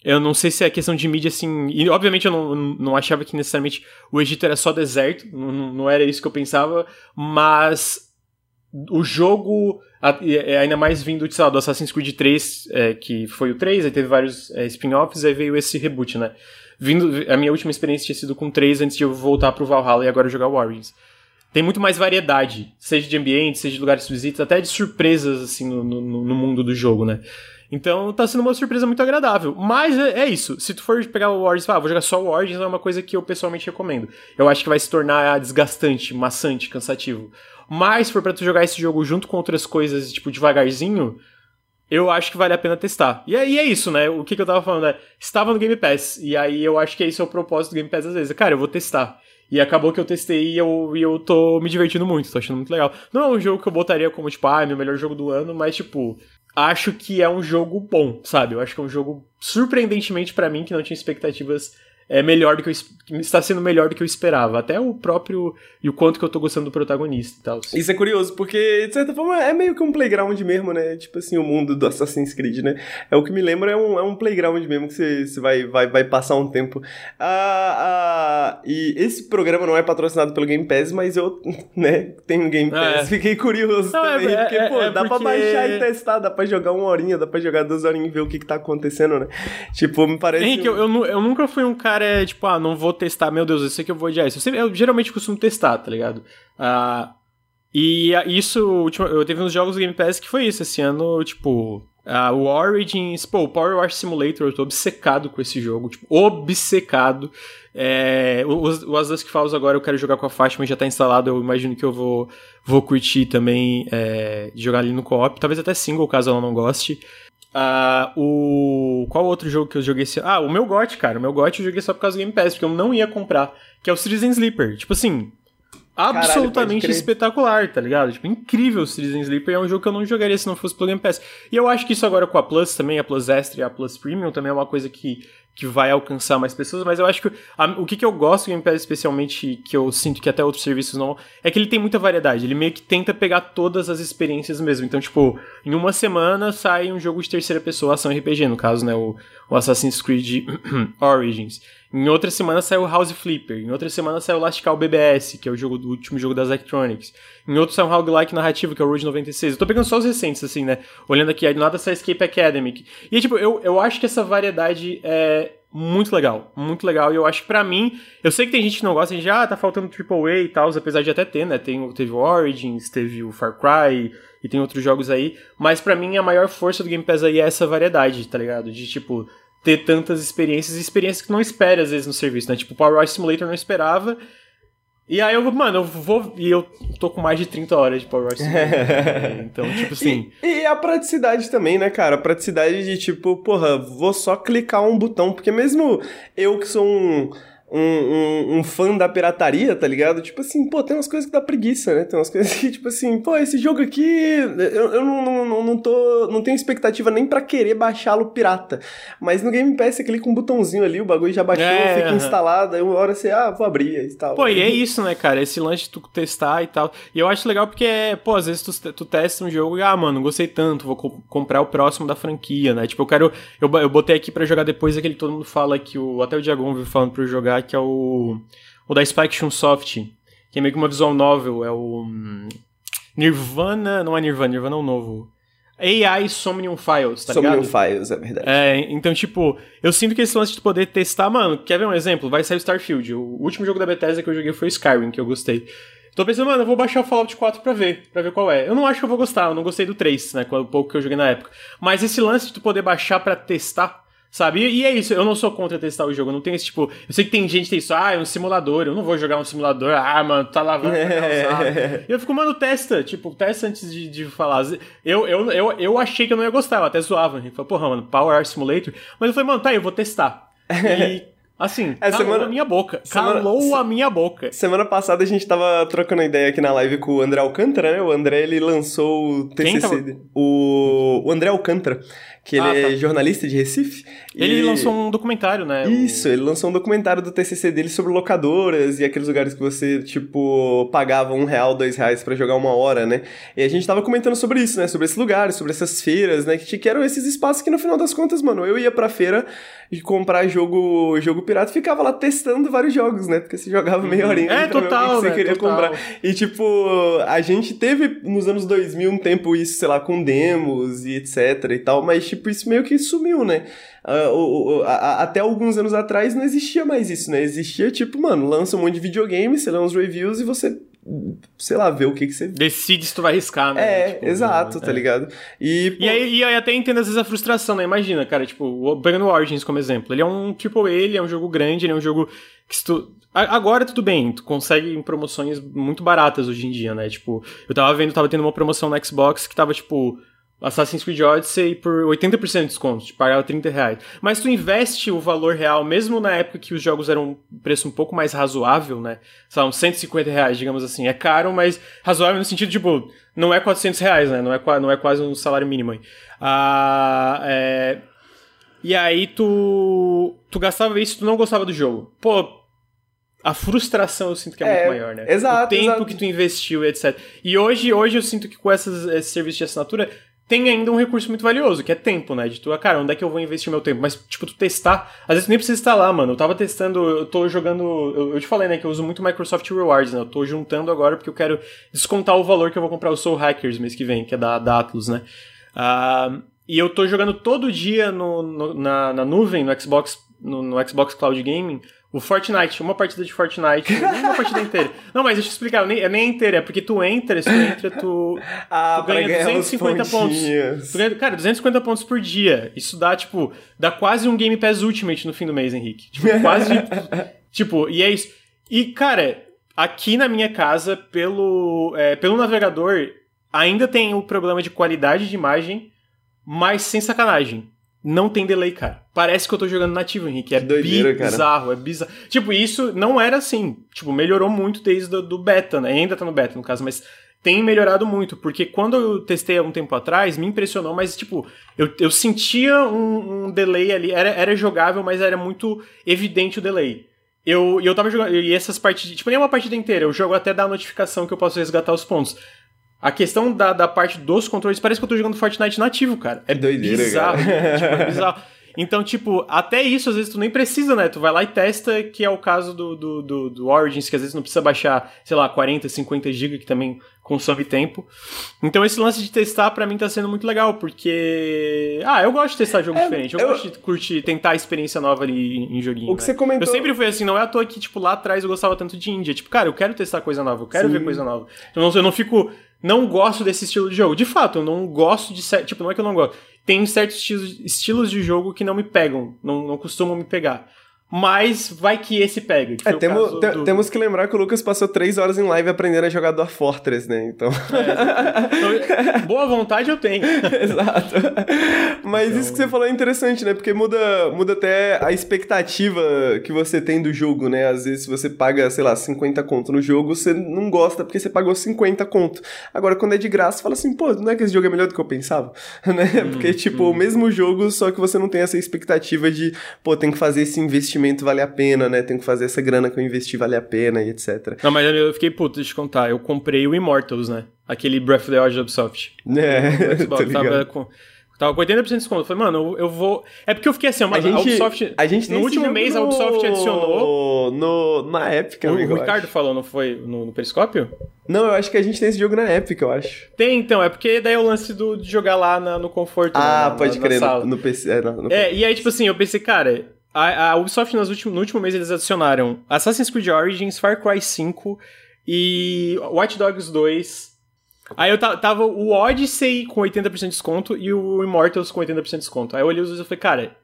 Speaker 2: eu não sei se é questão de mídia, assim. E obviamente eu não, não achava que necessariamente o Egito era só deserto, não, não era isso que eu pensava, mas o jogo, é, ainda mais vindo, sei lá, do Assassin's Creed 3, é, que foi o 3, aí teve vários é, spin-offs, aí veio esse reboot, né? Vindo, a minha última experiência tinha sido com 3 antes de eu voltar pro Valhalla e agora jogar Warriors. Tem muito mais variedade, seja de ambiente, seja de lugares de visitas, até de surpresas, assim, no, no, no, mundo do jogo, né? Então tá sendo uma surpresa muito agradável. Mas é, é isso. Se tu for pegar o Warriors e falar, ah, vou jogar só o Origins, é uma coisa que eu pessoalmente recomendo. Eu acho que vai se tornar desgastante, maçante, cansativo. Mas se for pra tu jogar esse jogo junto com outras coisas, tipo, devagarzinho, eu acho que vale a pena testar. E aí é isso, né? O que, que eu tava falando é, estava no Game Pass, e aí eu acho que esse é o propósito do Game Pass às vezes. Cara, eu vou testar. E acabou que eu testei e eu, e eu tô me divertindo muito, tô achando muito legal. Não é um jogo que eu botaria como, tipo, ah, é meu melhor jogo do ano, mas, tipo, acho que é um jogo bom, sabe? Eu acho que é um jogo, surpreendentemente para mim, que não tinha expectativas é melhor do que eu, está sendo melhor do que eu esperava. Até o próprio e o quanto que eu tô gostando do protagonista e tal.
Speaker 1: Isso é curioso, porque de certa forma é meio que um playground mesmo, né? Tipo assim, o mundo do Assassin's Creed, né? É o que me lembra é um, é um playground mesmo que você, você vai, vai, vai passar um tempo. Ah, ah, e esse programa não é patrocinado pelo Game Pass, mas eu, né, tenho Game Pass. É. Fiquei curioso não, é, também, é, porque, é, pô, dá porque... pra baixar e testar, dá pra jogar uma horinha, dá pra jogar duas horinhas e ver o que que tá acontecendo, né? Tipo, me parece...
Speaker 2: Henrique, eu, eu, eu nunca fui um cara cara é tipo, ah, não vou testar, meu Deus, eu sei que eu vou odiar isso. Eu, sempre, eu geralmente costumo testar, tá ligado? Uh, e isso, eu teve uns jogos do Game Pass que foi isso, esse ano, tipo, uh, o Origins, pô, o Power Wash Simulator, eu tô obcecado com esse jogo, tipo, obcecado. É, o, o As Dusk Falls agora eu quero jogar com a Fátima, já tá instalado, eu imagino que eu vou, vou curtir também é, jogar ali no co-op, talvez até single, caso ela não goste. Uh, o. Qual outro jogo que eu joguei esse Ah, o meu GOT, cara. O meu GOT eu joguei só por causa do Game Pass, porque eu não ia comprar. Que é o Citizen Sleeper. Tipo assim. Absolutamente Caralho, espetacular, tá ligado? Tipo, incrível o Citizen Sleeper. É um jogo que eu não jogaria se não fosse pelo Game Pass. E eu acho que isso agora com a Plus também, a Plus Extra e a Plus Premium, também é uma coisa que que vai alcançar mais pessoas, mas eu acho que a, o que, que eu gosto do Game Pass especialmente, que eu sinto que até outros serviços não, é que ele tem muita variedade, ele meio que tenta pegar todas as experiências mesmo, então tipo, em uma semana sai um jogo de terceira pessoa, ação RPG, no caso, né, o, o Assassin's Creed Origins. Em outra semana saiu House Flipper. Em outra semana saiu Last Call BBS, que é o jogo do último jogo das Electronics. Em outro saiu um roguelike narrativo, que é o Road 96. Eu tô pegando só os recentes, assim, né? Olhando aqui, aí do nada sai Escape Academic. E, tipo, eu, eu acho que essa variedade é muito legal. Muito legal. E eu acho que pra mim, eu sei que tem gente que não gosta, a gente, ah, tá faltando AAA e tal, apesar de até ter, né? Tem, teve o Origins, teve o Far Cry e tem outros jogos aí. Mas para mim, a maior força do Game Pass aí é essa variedade, tá ligado? De, tipo ter tantas experiências experiências que não espera às vezes no serviço, né? Tipo, Power Wash Simulator não esperava. E aí eu, mano, eu vou. E eu tô com mais de 30 horas de Power Wash Simulator. então, tipo assim.
Speaker 1: E, e, a praticidade também, né, cara? A praticidade de tipo, porra, vou só clicar um botão. Porque mesmo eu que sou um um, um, um, fã da pirataria, tá ligado? Tipo assim, pô, tem umas coisas que dá preguiça, né? Tem umas coisas que, tipo assim, pô, esse jogo aqui, eu, eu não, não, não, tô, não tenho expectativa nem para querer baixá-lo pirata. Mas no Game Pass você clica um botãozinho ali, o bagulho já baixou, é, fica uh -huh. instalado, aí uma hora você, ah, vou abrir e tal.
Speaker 2: Pô, e é isso, né, cara? Esse lance de tu testar e tal. E eu acho legal porque, pô, às vezes tu, tu testa um jogo e, ah, mano, gostei tanto, vou co comprar o próximo da franquia, né? Tipo, eu quero, eu, eu botei aqui para jogar depois aquele todo mundo fala que o, até o Diagon viu falando pra eu jogar que é o, o da Spike Chunsoft, que é meio que uma visual novel, é o hum, Nirvana, não é Nirvana, Nirvana é o novo. AI Somnium Files, tá
Speaker 1: Somnium
Speaker 2: ligado?
Speaker 1: Files, é verdade.
Speaker 2: É, então, tipo, eu sinto que esse lance de tu poder testar, mano, quer ver um exemplo? Vai sair o Starfield. O último jogo da Bethesda que eu joguei foi o Skyrim, que eu gostei. Tô pensando, mano, eu vou baixar o Fallout 4 pra ver, pra ver qual é. Eu não acho que eu vou gostar, eu não gostei do 3, né, com o pouco que eu joguei na época. Mas esse lance de tu poder baixar pra testar, sabe? E, e é isso, eu não sou contra testar o jogo, não tenho esse tipo... Eu sei que tem gente que tem isso, ah, é um simulador, eu não vou jogar um simulador, ah, mano, tá lavando. E eu fico, mano, testa, tipo, testa antes de, de falar. Eu, eu, eu, eu achei que eu não ia gostar, eu até zoava. Eu falei, porra, mano, Power Art Simulator. Mas eu falei, mano, tá aí, eu vou testar. E... Assim,
Speaker 1: É,
Speaker 2: calou
Speaker 1: semana-
Speaker 2: a minha boca.
Speaker 1: semana-
Speaker 2: Calou a minha boca.
Speaker 1: Semana passada a gente tava trocando ideia aqui na live com o André Alcântara, né? O André, ele lançou o TCC. O, o André Alcântara, que ele
Speaker 2: Ah,
Speaker 1: é
Speaker 2: tá.
Speaker 1: jornalista de Recife.
Speaker 2: Ele
Speaker 1: e-
Speaker 2: lançou um documentário, né?
Speaker 1: Isso, ele lançou um documentário do TCC dele sobre locadoras e aqueles lugares que você, tipo, pagava um real, dois reais pra jogar uma hora, né? E a gente tava comentando sobre isso, né? Sobre esses lugares, sobre essas feiras, né? Que, que eram esses espaços que no final das contas, mano, eu ia pra feira e comprar jogo, jogo pirata e ficava lá testando vários jogos, né? Porque você jogava meia horinha
Speaker 2: É, total,
Speaker 1: que você
Speaker 2: né?
Speaker 1: queria
Speaker 2: Total.
Speaker 1: comprar. E, tipo, a gente teve nos anos 2000 um tempo isso, sei lá, com demos e etc e tal, mas, tipo, isso meio que sumiu, né? O- a- a- até alguns anos atrás não existia mais isso, né? Existia, tipo, mano, lança um monte de videogame, você lê uns reviews e você, sei lá, vê o que que você...
Speaker 2: Decide se tu vai arriscar, né?
Speaker 1: É,
Speaker 2: Tipo,
Speaker 1: exato,
Speaker 2: é.
Speaker 1: tá ligado? E, pô,
Speaker 2: E aí, e aí até entendo às vezes a frustração, né? Imagina, cara, tipo, o- pegando o Origins como exemplo. Ele é um AAA, ele é um jogo grande, ele é um jogo que se tu... Agora tudo bem, tu consegue em promoções muito baratas hoje em dia, né? Tipo, eu tava vendo, tava tendo uma promoção no Xbox que tava, tipo, Assassin's Creed Odyssey por 80% de desconto, te pagava 30 reais. Mas tu investe o valor real, mesmo na época que os jogos eram um preço um pouco mais razoável, né? Uns 150 reais, digamos assim. É caro, mas razoável no sentido, tipo, não é 400 reais, né? Não é, não é quase um salário mínimo aí. Ah, é... E aí tu, tu gastava isso, tu não gostava do jogo. Pô, a frustração eu sinto que é,
Speaker 1: É,
Speaker 2: muito maior, né?
Speaker 1: exato,
Speaker 2: O tempo
Speaker 1: exato.
Speaker 2: que tu investiu, etc. E hoje, hoje eu sinto que com essas, esses serviços de assinatura tem ainda um recurso muito valioso, que é tempo, né? De tu, ah, cara, onde é que eu vou investir meu tempo? Mas, tipo, tu testar, às vezes tu nem precisa lá, mano. Eu tava testando, eu tô jogando. Eu, eu te falei, né, que eu uso muito Microsoft Rewards, né? Eu tô juntando agora porque eu quero descontar o valor que eu vou comprar o Soul Hackers mês que vem, que é da, da né? Ah, e eu tô jogando todo dia no, no- na, na nuvem, no Xbox, no, no Xbox Cloud Gaming, o Fortnite, uma partida de Fortnite, uma partida inteira. Não, mas deixa eu explicar, nem, é nem inteira, é porque tu entra, se tu entra, tu,
Speaker 1: ah,
Speaker 2: tu ganha
Speaker 1: ganhar
Speaker 2: 250
Speaker 1: uns
Speaker 2: pontos. Tu ganha, cara, 250 pontos por dia. Isso dá, tipo, dá quase um Game Pass Ultimate no fim do mês, Henrique. Tipo, quase. tipo, e é isso. E, cara, aqui na minha casa, pelo, é, pelo navegador, ainda tem o problema de qualidade de imagem, mas sem sacanagem. Não tem delay, cara. Parece que eu tô jogando nativo, Henrique. É
Speaker 1: doideira, cara.
Speaker 2: bizarro, é bizarro. Tipo, isso não era assim. Tipo, melhorou muito desde do, do beta, né? Ainda tá no beta, no caso, mas tem melhorado muito. Porque quando eu testei há um tempo atrás, me impressionou, mas, tipo, eu, eu sentia um, um delay ali. Era, era jogável, mas era muito evidente o delay. Eu, eu tava jogando. E essas partidas. Tipo, nem uma partida inteira. Eu jogo até dar a notificação que eu posso resgatar os pontos. A questão da, da parte dos controles, parece que eu tô jogando Fortnite nativo, cara. É
Speaker 1: Doideira,
Speaker 2: bizarro.
Speaker 1: cara.
Speaker 2: tipo, é bizarro. Então, tipo, até isso às vezes tu nem precisa, né? Tu vai lá e testa, que é o caso do, do, do, do Origins, que às vezes não precisa baixar, sei lá, 40, 50 GB, que também consome tempo. Então esse lance de testar pra mim tá sendo muito legal, porque. Ah, eu gosto de testar jogo
Speaker 1: É,
Speaker 2: diferente. Eu,
Speaker 1: eu-
Speaker 2: gosto de curtir, tentar a experiência nova ali em, joguinho.
Speaker 1: O que
Speaker 2: né?
Speaker 1: você comentou...
Speaker 2: Eu sempre fui assim, não é à toa que, tipo, lá atrás eu gostava tanto de Índia. Tipo, cara, eu quero testar coisa nova, eu quero
Speaker 1: Sim.
Speaker 2: ver coisa nova. Eu não, eu não fico. Não gosto desse estilo de jogo. De fato, eu não gosto de. Tipo, não é que eu não gosto. Tem certos estilos, estilos de jogo que não me pegam, não, não costumam me pegar. Mas vai que esse pega. que
Speaker 1: É, temos, te-
Speaker 2: do-
Speaker 1: temos que lembrar que o Lucas passou três horas em live aprendendo a jogar Dwarf Fortress, né? Então.
Speaker 2: Então, boa vontade eu tenho.
Speaker 1: Exato. Mas
Speaker 2: Então-
Speaker 1: isso que você falou é interessante, né? Porque muda, muda até a expectativa que você tem do jogo, né? Às vezes, se você paga, sei lá, 50 conto no jogo, você não gosta porque você pagou 50 conto. Agora, quando é de graça, você fala assim, pô, não é que esse jogo é melhor do que eu pensava? Né?
Speaker 2: Hum,
Speaker 1: Porque, tipo, o mesmo jogo, só que você não tem essa expectativa de, pô, tem que fazer esse investimento valer a pena, né? Tem que fazer essa grana que eu investi valer a pena e etc.
Speaker 2: Não, mas eu fiquei puto, deixa eu te contar. Eu comprei o Immortals, né? Aquele Breath of the Wild da Ubisoft.
Speaker 1: É, tô
Speaker 2: Xbox, tava com... Tava com 80% de desconto. Eu falei, mano, eu, eu vou. É porque eu fiquei assim, uma,
Speaker 1: A gente-
Speaker 2: a Ubisoft.
Speaker 1: a gente
Speaker 2: no último mês a
Speaker 1: no-
Speaker 2: Ubisoft adicionou.
Speaker 1: No, na Epic,
Speaker 2: O,
Speaker 1: amigo.
Speaker 2: o
Speaker 1: eu
Speaker 2: Ricardo falou, não foi? No, no Periscópio?
Speaker 1: Não, eu acho que a gente tem esse jogo na Epic, eu acho.
Speaker 2: Tem, então. É porque daí é o lance do, de jogar lá na- no conforto. né,
Speaker 1: Ah,
Speaker 2: na-
Speaker 1: pode
Speaker 2: na-
Speaker 1: crer, no, no PC. É,
Speaker 2: É, e aí, tipo assim, eu pensei, cara, a, a Ubisoft últimos, no último mês eles adicionaram Assassin's Creed Origins, Far Cry 5 e Watch Dogs 2. Aí eu ta- tava o Odyssey com 80% de desconto e o Immortals com 80% de desconto. Aí eu olhei os dois e falei, cara,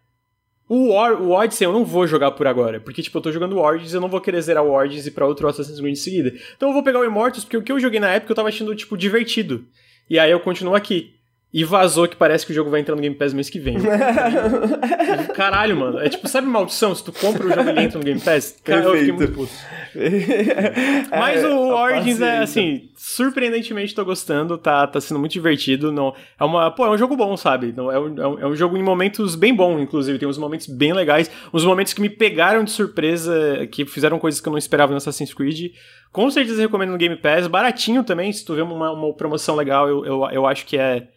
Speaker 2: o, o Odyssey eu não vou jogar por agora, porque tipo, eu tô jogando o Origins, eu não vou querer zerar o Origins e pra outro Assassin's Creed em seguida. Então eu vou pegar o Immortals, porque o que eu joguei na época eu tava achando, tipo, divertido. E aí eu continuo aqui. E vazou que parece que o jogo vai entrar no Game Pass mês que vem. Caralho, mano. É tipo, sabe maldição? Se tu compra o jogo e ele entra no Game Pass? Cara, eu fiquei
Speaker 1: Perfeito.
Speaker 2: muito puto. Mas
Speaker 1: É,
Speaker 2: o
Speaker 1: a
Speaker 2: Origins é, assim, surpreendentemente tô gostando, tá, tá sendo muito divertido. Não, é uma, pô, é um jogo bom, sabe? Não, é, um, é um- é um jogo em momentos bem bom, inclusive. Tem uns momentos bem legais, uns momentos que me pegaram de surpresa, que fizeram coisas que eu não esperava no Assassin's Creed. Com certeza recomendo no Game Pass. Baratinho também, se tu vê uma, uma promoção legal, eu, eu, eu acho que é.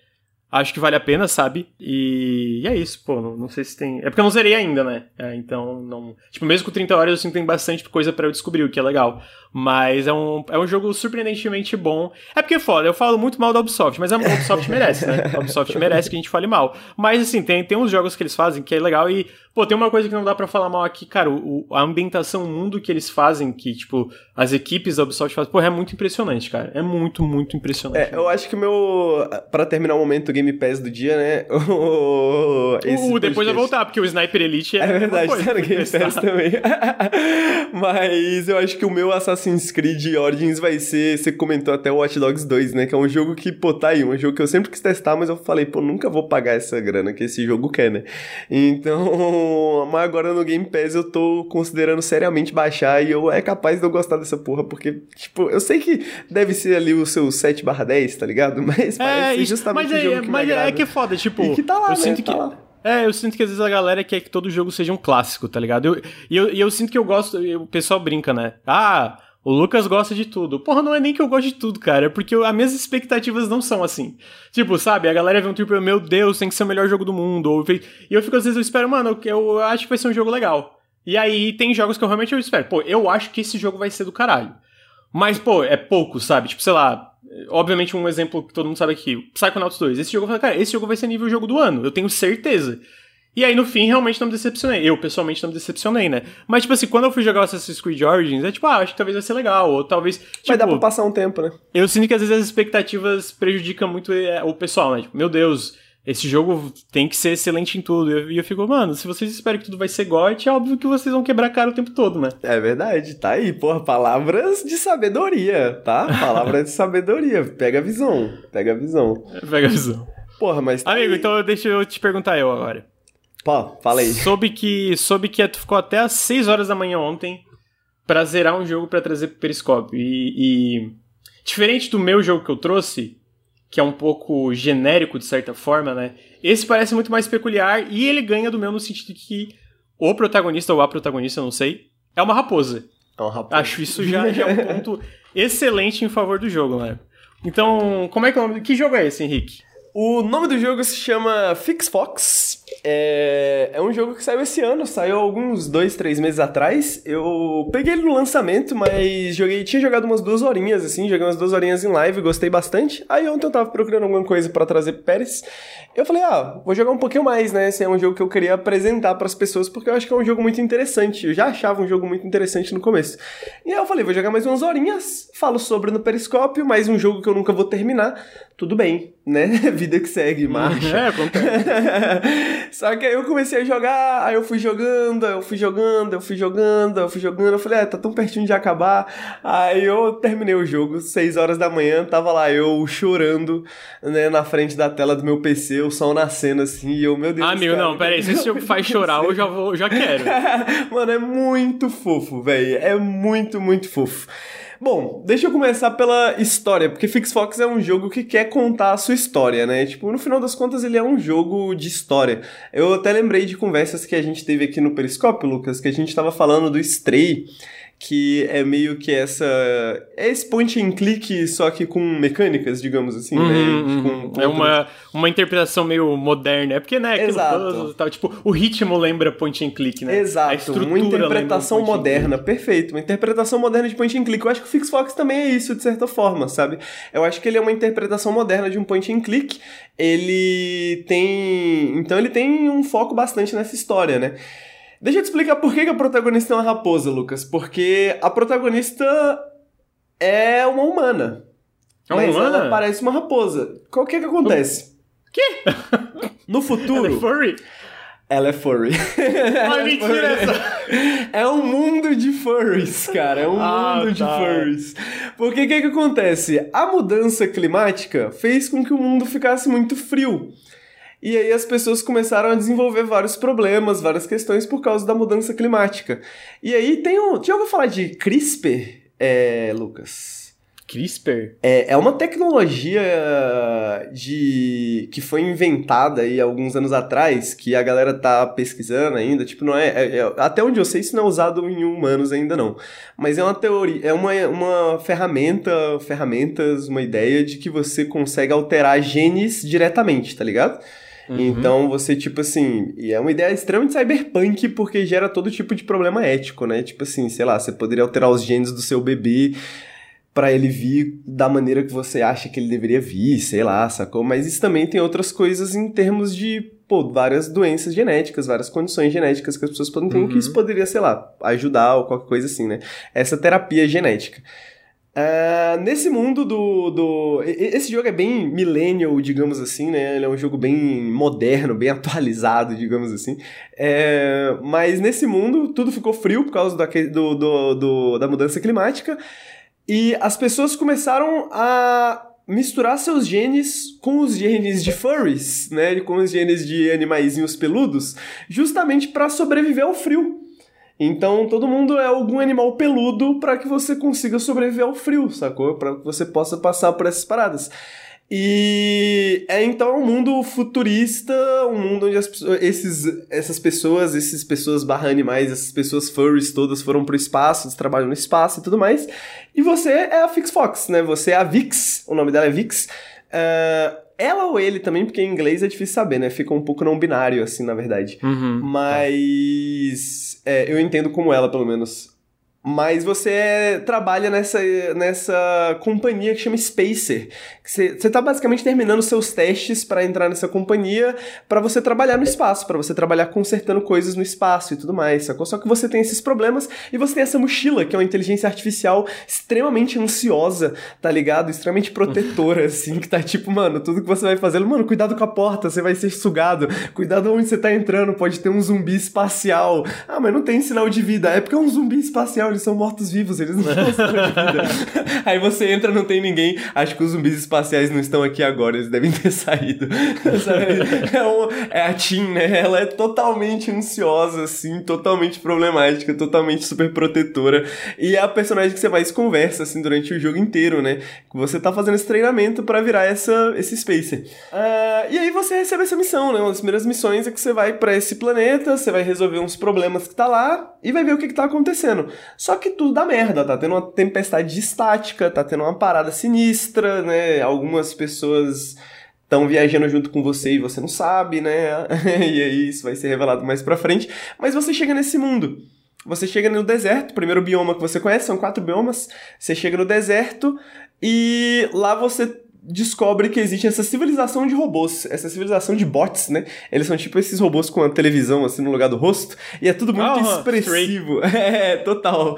Speaker 2: Acho que vale a pena, sabe? E, e é isso, pô. Não, não sei se tem. É porque eu não zerei ainda, né? É, então, não. Tipo, mesmo com 30 horas, eu sinto que tem bastante coisa pra eu descobrir, o que é legal. Mas é um, é um jogo surpreendentemente bom. É porque é foda, eu falo muito mal da Ubisoft, mas a Ubisoft merece, né? A Ubisoft merece que a gente fale mal. Mas, assim, tem, tem uns jogos que eles fazem que é legal e, pô, tem uma coisa que não dá pra falar mal aqui, cara. O, a ambientação, o mundo que eles fazem, que, tipo, as equipes da Ubisoft fazem, pô, é muito impressionante, cara. É muito, muito impressionante.
Speaker 1: É, eu acho que o meu. Pra terminar o momento do Game Pass do dia, né? O,
Speaker 2: o, depois vai voltar, porque o Sniper Elite é,
Speaker 1: É verdade, tá no Game. Pass também. Mas eu acho que o meu Assassin's Creed Origins vai ser. Você comentou até o Watch Dogs 2, né? Que é um jogo que, pô, tá aí. Um jogo que eu sempre quis testar, mas eu falei, pô, nunca vou pagar essa grana que esse jogo quer, né? Então. Mas agora no Game Pass eu tô considerando seriamente baixar e eu é capaz de eu gostar dessa porra, porque, tipo, eu sei que deve ser ali o seu 7/10, tá ligado? Mas parece
Speaker 2: É,
Speaker 1: ser
Speaker 2: isso,
Speaker 1: justamente
Speaker 2: mas,
Speaker 1: o
Speaker 2: é,
Speaker 1: jogo que
Speaker 2: mas é, é que é foda, tipo.
Speaker 1: E que tá lá,
Speaker 2: eu
Speaker 1: né?
Speaker 2: sinto
Speaker 1: Tá
Speaker 2: que.
Speaker 1: lá.
Speaker 2: É, eu sinto que às vezes a galera quer que todo jogo seja um clássico, tá ligado? Eu- E eu, e eu sinto que eu gosto. e O pessoal brinca, né? Ah, o Lucas gosta de tudo. Porra, não é nem que eu gosto de tudo, cara. É porque eu- as minhas expectativas não são assim. Tipo, sabe? A galera vê um tipo, meu Deus, tem que ser o melhor jogo do mundo. Ou, e eu fico, às vezes, eu espero, mano, eu, eu acho que vai ser um jogo legal. E aí tem jogos que eu realmente eu espero. Pô, eu acho que esse jogo vai ser do caralho. Mas, pô, é pouco, sabe? Tipo, sei lá. Obviamente, um exemplo que todo mundo sabe aqui: Psychonauts 2. Esse jogo, cara, esse jogo vai ser nível jogo do ano, eu tenho certeza. E aí, no fim, realmente não me decepcionei. Eu, pessoalmente, não me decepcionei, né? Mas, tipo assim, quando eu fui jogar o Assassin's Creed Origins, é tipo, ah, acho que talvez vai ser legal. Ou talvez. Tipo,
Speaker 1: Vai dar pra passar um tempo, né?
Speaker 2: eu sinto que às vezes as expectativas prejudicam muito é, o pessoal, né? Tipo, meu Deus, esse jogo tem que ser excelente em tudo. E eu, eu fico, mano, se vocês esperam que tudo vai ser GOT, é óbvio que vocês vão quebrar a cara o tempo todo, né?
Speaker 1: É verdade, tá aí, porra, palavras de sabedoria, tá? Palavras de sabedoria, pega a visão, pega a visão.
Speaker 2: Pega a visão.
Speaker 1: Porra, mas tá
Speaker 2: Amigo,
Speaker 1: aí.
Speaker 2: então deixa eu te perguntar eu agora.
Speaker 1: Pô, fala aí.
Speaker 2: Soube que, soube que tu ficou até às 6 horas da manhã ontem pra zerar um jogo pra trazer pro Periscópio. E, e diferente do meu jogo que eu trouxe, que é um pouco genérico de certa forma, né? Esse parece muito mais peculiar e ele ganha do meu no sentido que o protagonista ou a protagonista, eu não sei, é uma raposa.
Speaker 1: É um rapaz.
Speaker 2: Acho isso já, já é um ponto excelente em favor do jogo, né? Então, como é que é o nome? Que jogo é esse, Henrique?
Speaker 1: O nome do jogo se chama Fix Fox. É, é um jogo que saiu esse ano, saiu alguns dois, três meses atrás. Eu peguei ele no lançamento, mas joguei, tinha jogado umas duas horinhas, assim, joguei umas duas horinhas em live, gostei bastante. Aí ontem eu tava procurando alguma coisa pra trazer pro Pérez. Eu falei, ah, vou jogar um pouquinho mais, né? Esse é um jogo que eu queria apresentar pras pessoas, porque eu acho que é um jogo muito interessante. Eu já achava um jogo muito interessante no começo. E aí eu falei, vou jogar mais umas horinhas, falo sobre no Periscópio, mais um jogo que eu nunca vou terminar. Tudo bem, né? Vida que segue, marcha.
Speaker 2: É, acontece.
Speaker 1: Só que aí eu comecei a jogar, aí eu fui jogando, eu fui jogando, eu fui jogando, eu fui jogando, eu falei, ah, tá tão pertinho de acabar. Aí eu terminei o jogo, 6 horas da manhã, tava lá eu chorando, né, na frente da tela do meu PC, o sol nascendo assim, e eu, meu Deus
Speaker 2: Ah, amigo,
Speaker 1: cara,
Speaker 2: não, peraí, se esse jogo faz chorar, eu já, vou, já quero.
Speaker 1: Mano, é muito fofo, velho. É muito, muito fofo. Bom, deixa eu começar pela história, porque Fix Fox é um jogo que quer contar a sua história, né? Tipo, no final das contas, ele é um jogo de história. Eu até lembrei de conversas que a gente teve aqui no Periscópio, Lucas, que a gente tava falando do Stray, que é meio que essa. É esse point and click, só que com mecânicas, digamos assim,
Speaker 2: uhum,
Speaker 1: né?
Speaker 2: Uhum. Com, com é uma, uma interpretação meio moderna. É porque, né, aquilo
Speaker 1: Exato.
Speaker 2: tal, tipo, o ritmo lembra point and click, né?
Speaker 1: Exato, uma interpretação moderna, perfeito. Uma interpretação moderna de point and click. Eu acho que o Fix Fox também é isso, de certa forma, sabe? Eu acho que ele é uma interpretação moderna de um point and click. Ele tem. Então ele tem um foco bastante nessa história, né? Deixa eu te explicar por que, a protagonista é uma raposa, Lucas. Porque a protagonista é uma humana.
Speaker 2: É uma
Speaker 1: mas
Speaker 2: humana?
Speaker 1: ela parece uma raposa. O que que acontece?
Speaker 2: Quê?
Speaker 1: No futuro...
Speaker 2: Ela é furry?
Speaker 1: Ela é furry.
Speaker 2: Ai, mentira essa!
Speaker 1: É um mundo de furries, cara. É um
Speaker 2: Ah,
Speaker 1: mundo de
Speaker 2: tá.
Speaker 1: furries. Porque o que, que acontece? A mudança climática fez com que o mundo ficasse muito frio. E aí as pessoas começaram a desenvolver vários problemas, várias questões por causa da mudança climática. E aí tem um. Já ouviu falar de CRISPR, é, Lucas?
Speaker 2: CRISPR?
Speaker 1: É, é uma tecnologia de que foi inventada aí alguns anos atrás, que a galera tá pesquisando ainda, tipo, não é, é- é- até onde eu sei isso não é usado em humanos ainda não, mas é uma teoria, é uma, uma ferramenta, ferramentas, uma ideia de que você consegue alterar genes diretamente, tá ligado?
Speaker 2: Uhum.
Speaker 1: Então você, tipo assim, e é uma ideia extremamente cyberpunk porque gera todo tipo de problema ético, né? Tipo assim, sei lá, você poderia alterar os genes do seu bebê pra ele vir da maneira que você acha que ele deveria vir, sei lá, sacou? Mas isso também tem outras coisas em termos de, pô, várias doenças genéticas, várias condições genéticas que as pessoas podem ter,
Speaker 2: Uhum.
Speaker 1: que isso poderia, sei lá, ajudar ou qualquer coisa assim, né? Essa terapia genética. Ah, nesse mundo do, do. Esse jogo é bem millennial, digamos assim, né? Ele é um jogo bem moderno, bem atualizado, digamos assim. É, mas nesse mundo, tudo ficou frio por causa da, do, do, do- da mudança climática. E as pessoas começaram a misturar seus genes com os genes de furries, né? Com os genes de animaizinhos peludos, justamente para sobreviver ao frio. Então todo mundo é algum animal peludo para que você consiga sobreviver ao frio, sacou? Para que você possa passar por essas paradas. E é então um mundo futurista, um mundo onde as esses, essas pessoas, essas pessoas barra animais, essas pessoas furries todas foram pro espaço, trabalham no espaço e tudo mais. E você é a Fix Fox, né? Você é a Vix, o nome dela é Vix. Ah, ela ou ele também, porque em inglês é difícil saber, né? Fica um pouco não binário, assim, na verdade.
Speaker 2: Uhum.
Speaker 1: Mas é, eu entendo como ela, pelo menos. Mas você é- trabalha nessa, nessa companhia que chama Spacer. Você, você tá basicamente terminando seus testes para entrar nessa companhia para você trabalhar no espaço, para você trabalhar consertando coisas no espaço e tudo mais, sacou? Só que você tem esses problemas e você tem essa mochila, que é uma inteligência artificial extremamente ansiosa, tá ligado? Extremamente protetora, assim, que tá tipo, mano, tudo que você vai fazer, mano, cuidado com a porta, você vai ser sugado, cuidado onde você tá entrando, pode ter um zumbi espacial. Ah, mas não tem sinal de vida, é porque é um zumbi espacial, eles são mortos-vivos, eles não de vida. Aí você entra, não tem ninguém, acho que os zumbis espaciais não estão aqui agora, eles devem ter saído. É, um- é a Tim, né? Ela é totalmente ansiosa, assim, totalmente problemática, totalmente super protetora. E é a personagem que você mais conversa, assim, durante o jogo inteiro, né? Você tá fazendo esse treinamento pra virar essa, esse Spacer. Ah, e aí você recebe essa missão, né? Uma das primeiras missões é que você vai pra esse planeta, você vai resolver uns problemas que tá lá e vai ver o que, que tá acontecendo. Só que tudo dá merda, tá tendo uma tempestade estática, tá tendo uma parada sinistra, né? Algumas pessoas estão viajando junto com você e você não sabe, né? e aí isso vai ser revelado mais pra frente. Mas você chega nesse mundo. Você chega no deserto, primeiro bioma que você conhece, são quatro biomas. Você chega no deserto e lá você descobre que existe essa civilização de robôs, essa civilização de bots, né? Eles são tipo esses robôs com a televisão assim no lugar do rosto e é tudo muito
Speaker 2: Ah,
Speaker 1: expressivo. É, total.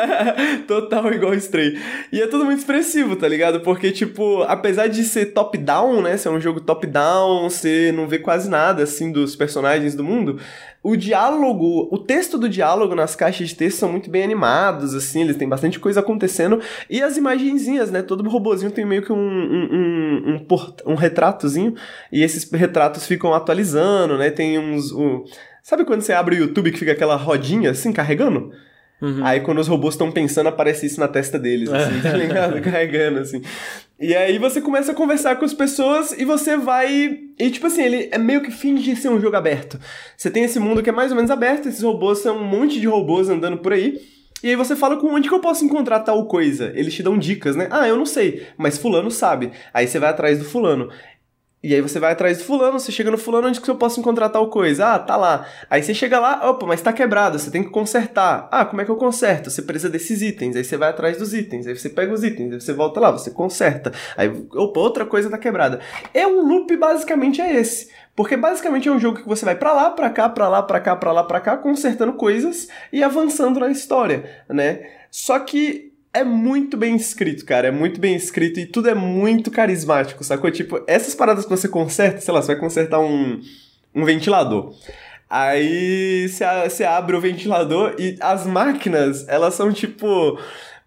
Speaker 1: total igual Stray. E é tudo muito expressivo, tá ligado? Porque tipo, apesar de ser top-down, né? Ser um jogo top-down, você não vê quase nada assim dos personagens do mundo. O diálogo, o texto do diálogo nas caixas de texto são muito bem animados, assim, eles têm bastante coisa acontecendo. E as imagenzinhas, né? Todo robozinho tem meio que um, um, um, um, port- um retratozinho, e esses retratos ficam atualizando, né? Tem uns. o- Sabe quando você abre o YouTube que fica aquela rodinha assim, carregando?
Speaker 2: Uhum.
Speaker 1: Aí quando os robôs estão pensando, aparece isso na testa deles, assim, tá ligado? Carregando, assim. E aí você começa a conversar com as pessoas e você vai. E tipo assim, ele é meio que finge ser um jogo aberto. Você tem esse mundo que é mais ou menos aberto, esses robôs são um monte de robôs andando por aí. E aí você fala com onde que eu posso encontrar tal coisa? Eles te dão dicas, né? Ah, eu não sei, mas fulano sabe. Aí você vai atrás do fulano. E aí você vai atrás do fulano, você chega no fulano, onde que eu posso encontrar tal coisa? Ah, tá lá. Aí você chega lá, opa, mas tá quebrado, você tem que consertar. Ah, como é que eu conserto? Você precisa desses itens, aí você vai atrás dos itens, aí você pega os itens, aí você volta lá, você conserta. Aí, opa, outra coisa tá quebrada. É um loop basicamente é esse. Porque basicamente é um jogo que você vai para lá, para cá, para lá, para cá, para lá, para cá, consertando coisas e avançando na história, né? Só que é muito bem escrito, cara. É muito bem escrito e tudo é muito carismático, sacou? Tipo, essas paradas que você conserta, sei lá, você vai consertar um, um ventilador. Aí você abre o ventilador e as máquinas, elas são tipo.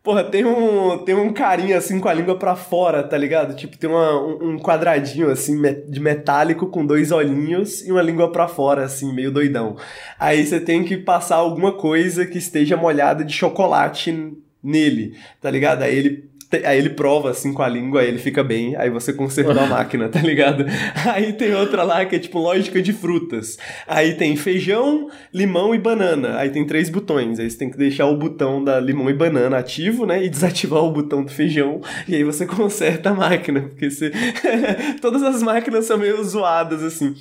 Speaker 1: Porra, tem um, tem um carinha assim com a língua pra fora, tá ligado? Tipo, tem uma, um, quadradinho assim de metálico com dois olhinhos e uma língua pra fora, assim, meio doidão. Aí você tem que passar alguma coisa que esteja molhada de chocolate nele, tá ligado? Aí ele Aí ele prova assim com a língua, aí ele fica bem, aí você consertou a máquina, tá ligado? Aí tem outra lá que é tipo lógica de frutas. Aí tem feijão, limão e banana. Aí tem três botões. Aí você tem que deixar o botão da limão e banana ativo, né? E desativar o botão do feijão. E aí você conserta a máquina. Porque você... todas as máquinas são meio zoadas, assim.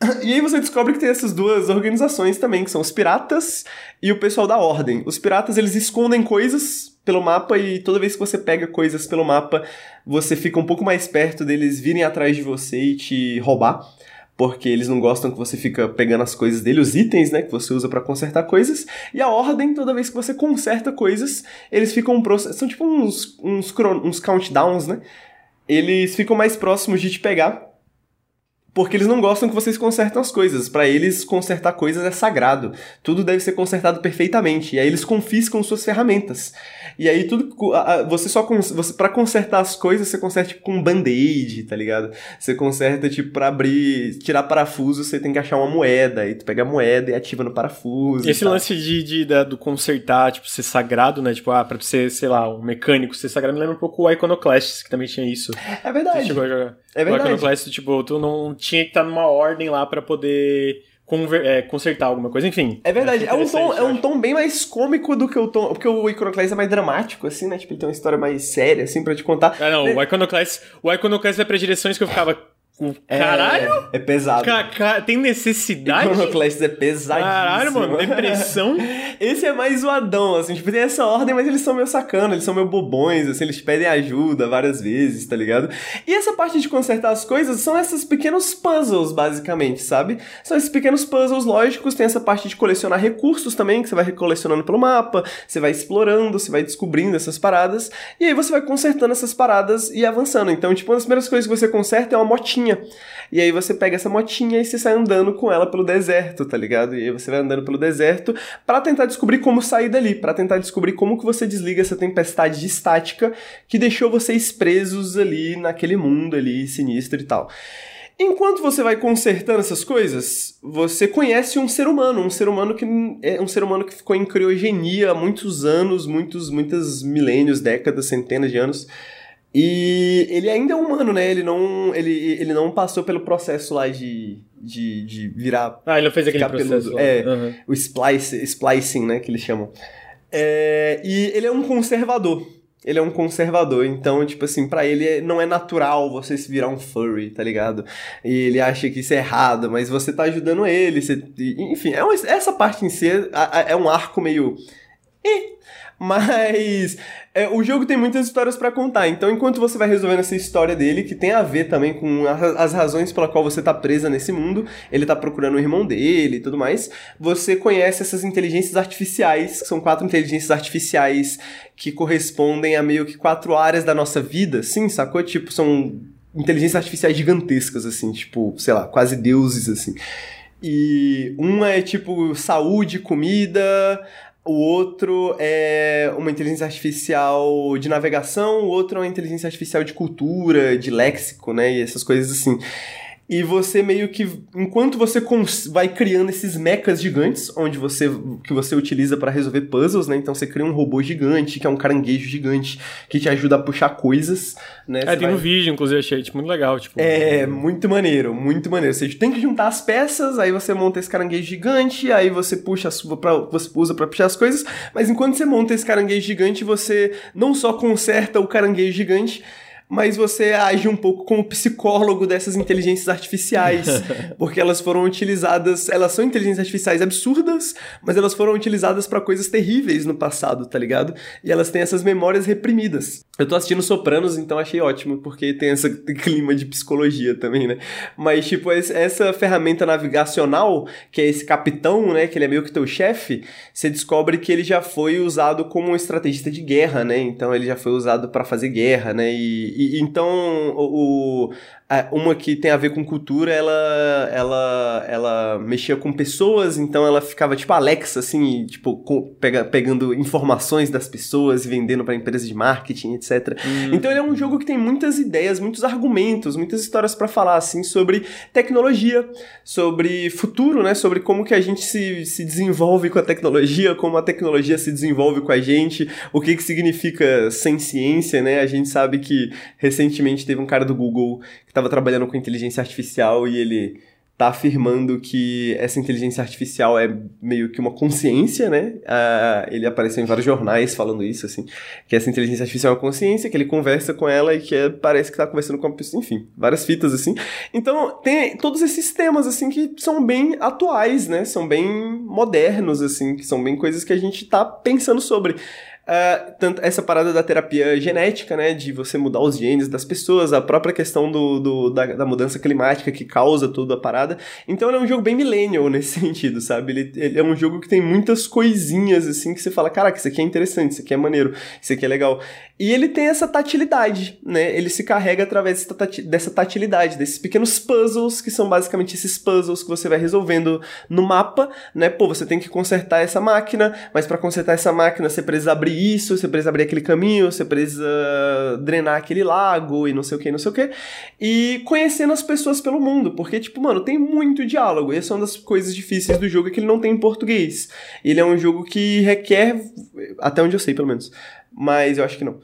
Speaker 1: E aí você descobre que tem essas duas organizações também, que são os piratas e o pessoal da ordem. Os piratas, eles escondem coisas pelo mapa e toda vez que você pega coisas pelo mapa, você fica um pouco mais perto deles virem atrás de você e te roubar. Porque eles não gostam que você fica pegando as coisas dele, os itens, né, que você usa para consertar coisas. E a ordem, toda vez que você conserta coisas, eles ficam são tipo uns uns, uns countdowns, né? Eles ficam mais próximos de te pegar porque eles não gostam que vocês consertem as coisas. Para eles, consertar coisas é sagrado. Tudo deve ser consertado perfeitamente. E aí eles confiscam suas ferramentas. E aí tudo. Você só. Você, para consertar as coisas, você conserta tipo, com um band-aid, tá ligado? Você conserta, tipo, pra abrir. Tirar parafuso, você tem que achar uma moeda. Aí tu pega a moeda e ativa no parafuso.
Speaker 2: Esse lance de, de, do consertar, tipo, ser sagrado, né? Tipo, ah, pra tu ser, sei lá, um mecânico ser sagrado, me lembra um pouco o Iconoclast, que também tinha isso.
Speaker 1: É verdade. Você chegou a jogar.
Speaker 2: É verdade. O Iconoclast, tipo, tu não tinha que estar numa ordem lá para poder conver, é, consertar alguma coisa, enfim.
Speaker 1: É verdade, é um, tom, é um tom bem mais cômico do que o tom. Porque o Iconoclast é mais dramático, assim, né? Tipo, ele tem uma história mais séria, assim, pra te contar.
Speaker 2: Ah, não, é... o Iconoclast, o Iconoclast vai pra direções que eu ficava. É, Caralho!
Speaker 1: É, é pesado. Ca,
Speaker 2: ca, tem necessidade?
Speaker 1: Iconoclast é pesadíssimo.
Speaker 2: Caralho, mano, depressão.
Speaker 1: Esse é mais zoadão, assim, tipo, tem essa ordem, mas eles são meio sacana, eles são meio bobões, assim, eles pedem ajuda várias vezes, tá ligado? E essa parte de consertar as coisas são esses pequenos puzzles, basicamente, sabe? São esses pequenos puzzles lógicos, tem essa parte de colecionar recursos também, que você vai colecionando pelo mapa, você vai explorando, você vai descobrindo essas paradas, e aí você vai consertando essas paradas e avançando. Então, tipo, uma das primeiras coisas que você conserta é uma motinha. E aí você pega essa motinha e você sai andando com ela pelo deserto, tá ligado? E aí você vai andando pelo deserto para tentar descobrir como sair dali, para tentar descobrir como que você desliga essa tempestade de estática que deixou vocês presos ali naquele mundo ali sinistro e tal. Enquanto você vai consertando essas coisas, você conhece um ser humano, um ser humano que é um ser humano que ficou em criogenia há muitos anos, muitos, muitos milênios, décadas, centenas de anos. E ele ainda é humano, né? Ele não, ele, ele não passou pelo processo lá de, de, de virar.
Speaker 2: Ah, ele não fez aquele processo.
Speaker 1: É, uhum. o splice, splicing, né? Que eles chamam. É, e ele é um conservador. Ele é um conservador, então, tipo assim, para ele não é natural você se virar um furry, tá ligado? E ele acha que isso é errado, mas você tá ajudando ele, você, enfim, é uma, essa parte em si é, é um arco meio. Eh, mas é, o jogo tem muitas histórias para contar. Então, enquanto você vai resolvendo essa história dele, que tem a ver também com as razões pela qual você tá presa nesse mundo, ele tá procurando o irmão dele e tudo mais, você conhece essas inteligências artificiais, que são quatro inteligências artificiais que correspondem a meio que quatro áreas da nossa vida, sim, sacou? Tipo, são inteligências artificiais gigantescas, assim, tipo, sei lá, quase deuses, assim. E uma é tipo saúde, comida, o outro é uma inteligência artificial de navegação, o outro é uma inteligência artificial de cultura, de léxico, né? E essas coisas assim. E você meio que enquanto você vai criando esses mechas gigantes, onde você que você utiliza para resolver puzzles, né? Então você cria um robô gigante, que é um caranguejo gigante, que te ajuda a puxar coisas, né?
Speaker 2: É, tem vai... no vídeo, inclusive, achei tipo, muito legal, tipo.
Speaker 1: É, muito maneiro, muito maneiro. Você tem que juntar as peças, aí você monta esse caranguejo gigante, aí você puxa para você usa para puxar as coisas, mas enquanto você monta esse caranguejo gigante, você não só conserta o caranguejo gigante, mas você age um pouco como psicólogo dessas inteligências artificiais, porque elas foram utilizadas, elas são inteligências artificiais absurdas, mas elas foram utilizadas para coisas terríveis no passado, tá ligado? E elas têm essas memórias reprimidas. Eu tô assistindo Sopranos, então achei ótimo, porque tem esse clima de psicologia também, né? Mas, tipo, essa ferramenta navigacional, que é esse capitão, né, que ele é meio que teu chefe, você descobre que ele já foi usado como um estrategista de guerra, né? Então ele já foi usado para fazer guerra, né? E, então, o, uma que tem a ver com cultura, ela, ela, ela mexia com pessoas, então ela ficava tipo Alexa, assim, tipo, pega, pegando informações das pessoas e vendendo para empresas de marketing, etc. Hum. Então ele é um jogo que tem muitas ideias, muitos argumentos, muitas histórias para falar, assim, sobre tecnologia, sobre futuro, né? Sobre como que a gente se, se desenvolve com a tecnologia, como a tecnologia se desenvolve com a gente, o que que significa sem ciência, né? A gente sabe que recentemente teve um cara do Google estava trabalhando com inteligência artificial e ele tá afirmando que essa inteligência artificial é meio que uma consciência, né? Uh, ele apareceu em vários jornais falando isso, assim, que essa inteligência artificial é uma consciência, que ele conversa com ela e que é, parece que tá conversando com uma pessoa, enfim, várias fitas, assim. Então, tem todos esses temas, assim, que são bem atuais, né? São bem modernos, assim, que são bem coisas que a gente tá pensando sobre. Uh, tanto essa parada da terapia genética, né, de você mudar os genes das pessoas, a própria questão do, do da, da, mudança climática que causa toda a parada. Então ele é um jogo bem millennial nesse sentido, sabe? Ele, ele, é um jogo que tem muitas coisinhas, assim, que você fala, caraca, isso aqui é interessante, isso aqui é maneiro, isso aqui é legal. E ele tem essa tatilidade, né? Ele se carrega através dessa tatilidade, desses pequenos puzzles, que são basicamente esses puzzles que você vai resolvendo no mapa, né? Pô, você tem que consertar essa máquina, mas para consertar essa máquina você precisa abrir isso, você precisa abrir aquele caminho, você precisa drenar aquele lago e não sei o que, não sei o que. E conhecendo as pessoas pelo mundo, porque, tipo, mano, tem muito diálogo. E essa é uma das coisas difíceis do jogo, é que ele não tem em português. Ele é um jogo que requer, até onde eu sei, pelo menos, mas eu acho que não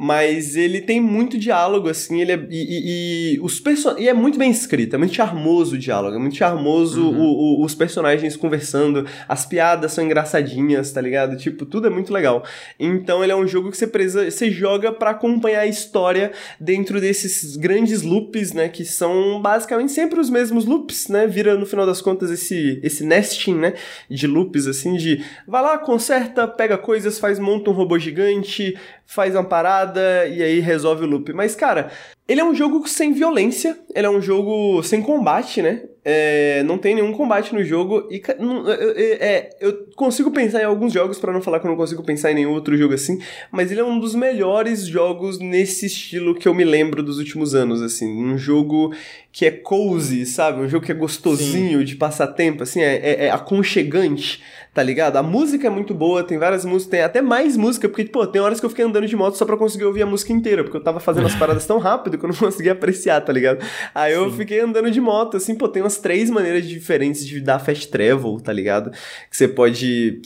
Speaker 1: mas ele tem muito diálogo, assim, ele é, e, e, e os person e é muito bem escrito, é muito charmoso o diálogo, é muito charmoso uhum. o, o, os personagens conversando, as piadas são engraçadinhas, tá ligado? Tipo, tudo é muito legal. Então ele é um jogo que você, você joga para acompanhar a história dentro desses grandes loops, né, que são basicamente sempre os mesmos loops, né, vira no final das contas esse, esse nesting, né, de loops, assim, de vai lá, conserta, pega coisas, faz, monta um robô gigante, faz uma parada e aí resolve o loop. Mas, cara, ele é um jogo sem violência, ele é um jogo sem combate, né? É, não tem nenhum combate no jogo e não, é, eu consigo pensar em alguns jogos para não falar que eu não consigo pensar em nenhum outro jogo assim, mas ele é um dos melhores jogos nesse estilo que eu me lembro dos últimos anos, assim, um jogo que é cozy, sabe? Um jogo que é gostosinho Sim. de passar tempo, assim, é, é, é aconchegante tá ligado? A música é muito boa, tem várias músicas, tem até mais música, porque, pô, tem horas que eu fiquei andando de moto só pra conseguir ouvir a música inteira, porque eu tava fazendo as paradas tão rápido que eu não conseguia apreciar, tá ligado? Aí eu Sim. fiquei andando de moto, assim, pô, tem umas três maneiras diferentes de dar fast travel, tá ligado? Que você pode.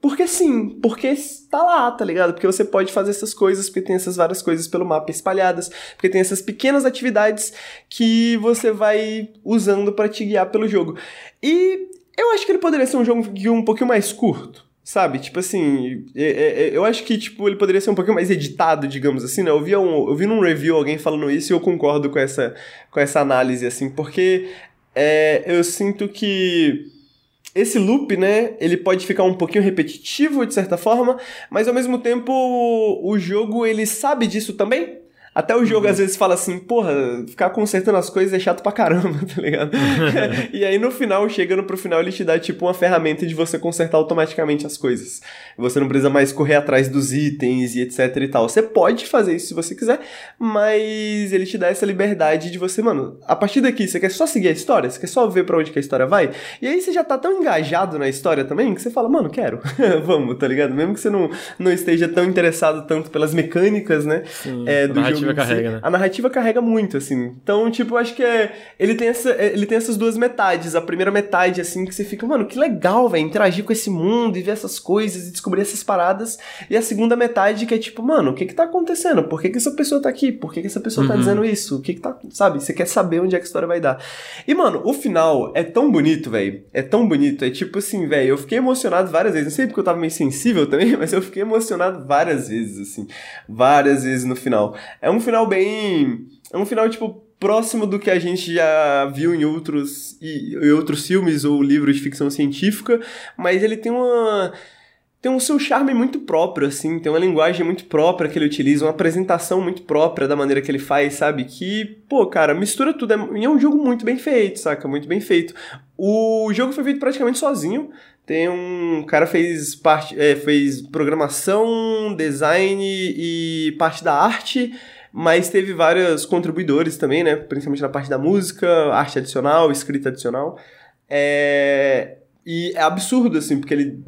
Speaker 1: Porque sim, porque tá lá, tá ligado? Porque você pode fazer essas coisas, porque tem essas várias coisas pelo mapa espalhadas, porque tem essas pequenas atividades que você vai usando para te guiar pelo jogo. E eu acho que ele poderia ser um jogo um pouquinho mais curto. Sabe? Tipo assim, é, é, é, eu acho que tipo, ele poderia ser um pouquinho mais editado, digamos assim, né? Eu vi, um, eu vi num review alguém falando isso e eu concordo com essa, com essa análise, assim, porque é, eu sinto que esse loop, né, ele pode ficar um pouquinho repetitivo de certa forma, mas ao mesmo tempo o jogo ele sabe disso também, até o jogo uhum. às vezes fala assim, porra, ficar consertando as coisas é chato pra caramba, tá ligado? e aí no final, chegando pro final, ele te dá tipo uma ferramenta de você consertar automaticamente as coisas. Você não precisa mais correr atrás dos itens e etc e tal. Você pode fazer isso se você quiser, mas ele te dá essa liberdade de você, mano, a partir daqui você quer só seguir a história, você quer só ver para onde que a história vai, e aí você já tá tão engajado na história também que você fala, mano, quero, vamos, tá ligado? Mesmo que você não, não esteja tão interessado tanto pelas mecânicas, né, Sim, é, do jogo
Speaker 2: narrativa carrega, né?
Speaker 1: A narrativa carrega muito, assim. Então, tipo, eu acho que é, ele, tem essa, é, ele tem essas duas metades. A primeira metade, assim, que você fica, mano, que legal, velho, interagir com esse mundo e ver essas coisas e descobrir essas paradas. E a segunda metade que é tipo, mano, o que que tá acontecendo? Por que que essa pessoa tá aqui? Por que que essa pessoa tá
Speaker 2: Uhum.
Speaker 1: dizendo isso? O que que tá, sabe? Você quer saber onde é que a história vai dar. E, mano, o final é tão bonito, velho. É tão bonito. É tipo assim, velho, eu fiquei emocionado várias vezes. Não sei porque eu tava meio sensível também, mas eu fiquei emocionado várias vezes, assim. Várias vezes no final. É um final bem. É um final, tipo, próximo do que a gente já viu em outros, em outros filmes ou livros de ficção científica, mas ele tem uma. Tem um seu charme muito próprio, assim, tem uma linguagem muito própria que ele utiliza, uma apresentação muito própria da maneira que ele faz, sabe? Que, pô, cara, mistura tudo. É, é um jogo muito bem feito, saca? Muito bem feito. O jogo foi feito praticamente sozinho. Tem um cara fez parte, é, fez programação, design e parte da arte, mas teve vários contribuidores também, né? Principalmente na parte da música, arte adicional, escrita adicional. É, e é absurdo, assim, porque ele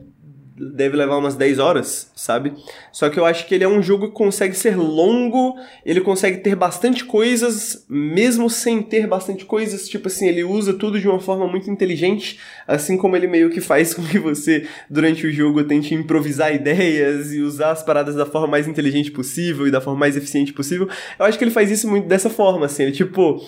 Speaker 1: deve levar umas 10 horas, sabe? Só que eu acho que ele é um jogo que consegue ser longo, ele consegue ter bastante coisas, mesmo sem ter bastante coisas, tipo assim, ele usa tudo de uma forma muito inteligente, assim como ele meio que faz com que você, durante o jogo, tente improvisar ideias e usar as paradas da forma mais inteligente possível e da forma mais eficiente possível. Eu acho que ele faz isso muito dessa forma, assim, ele tipo.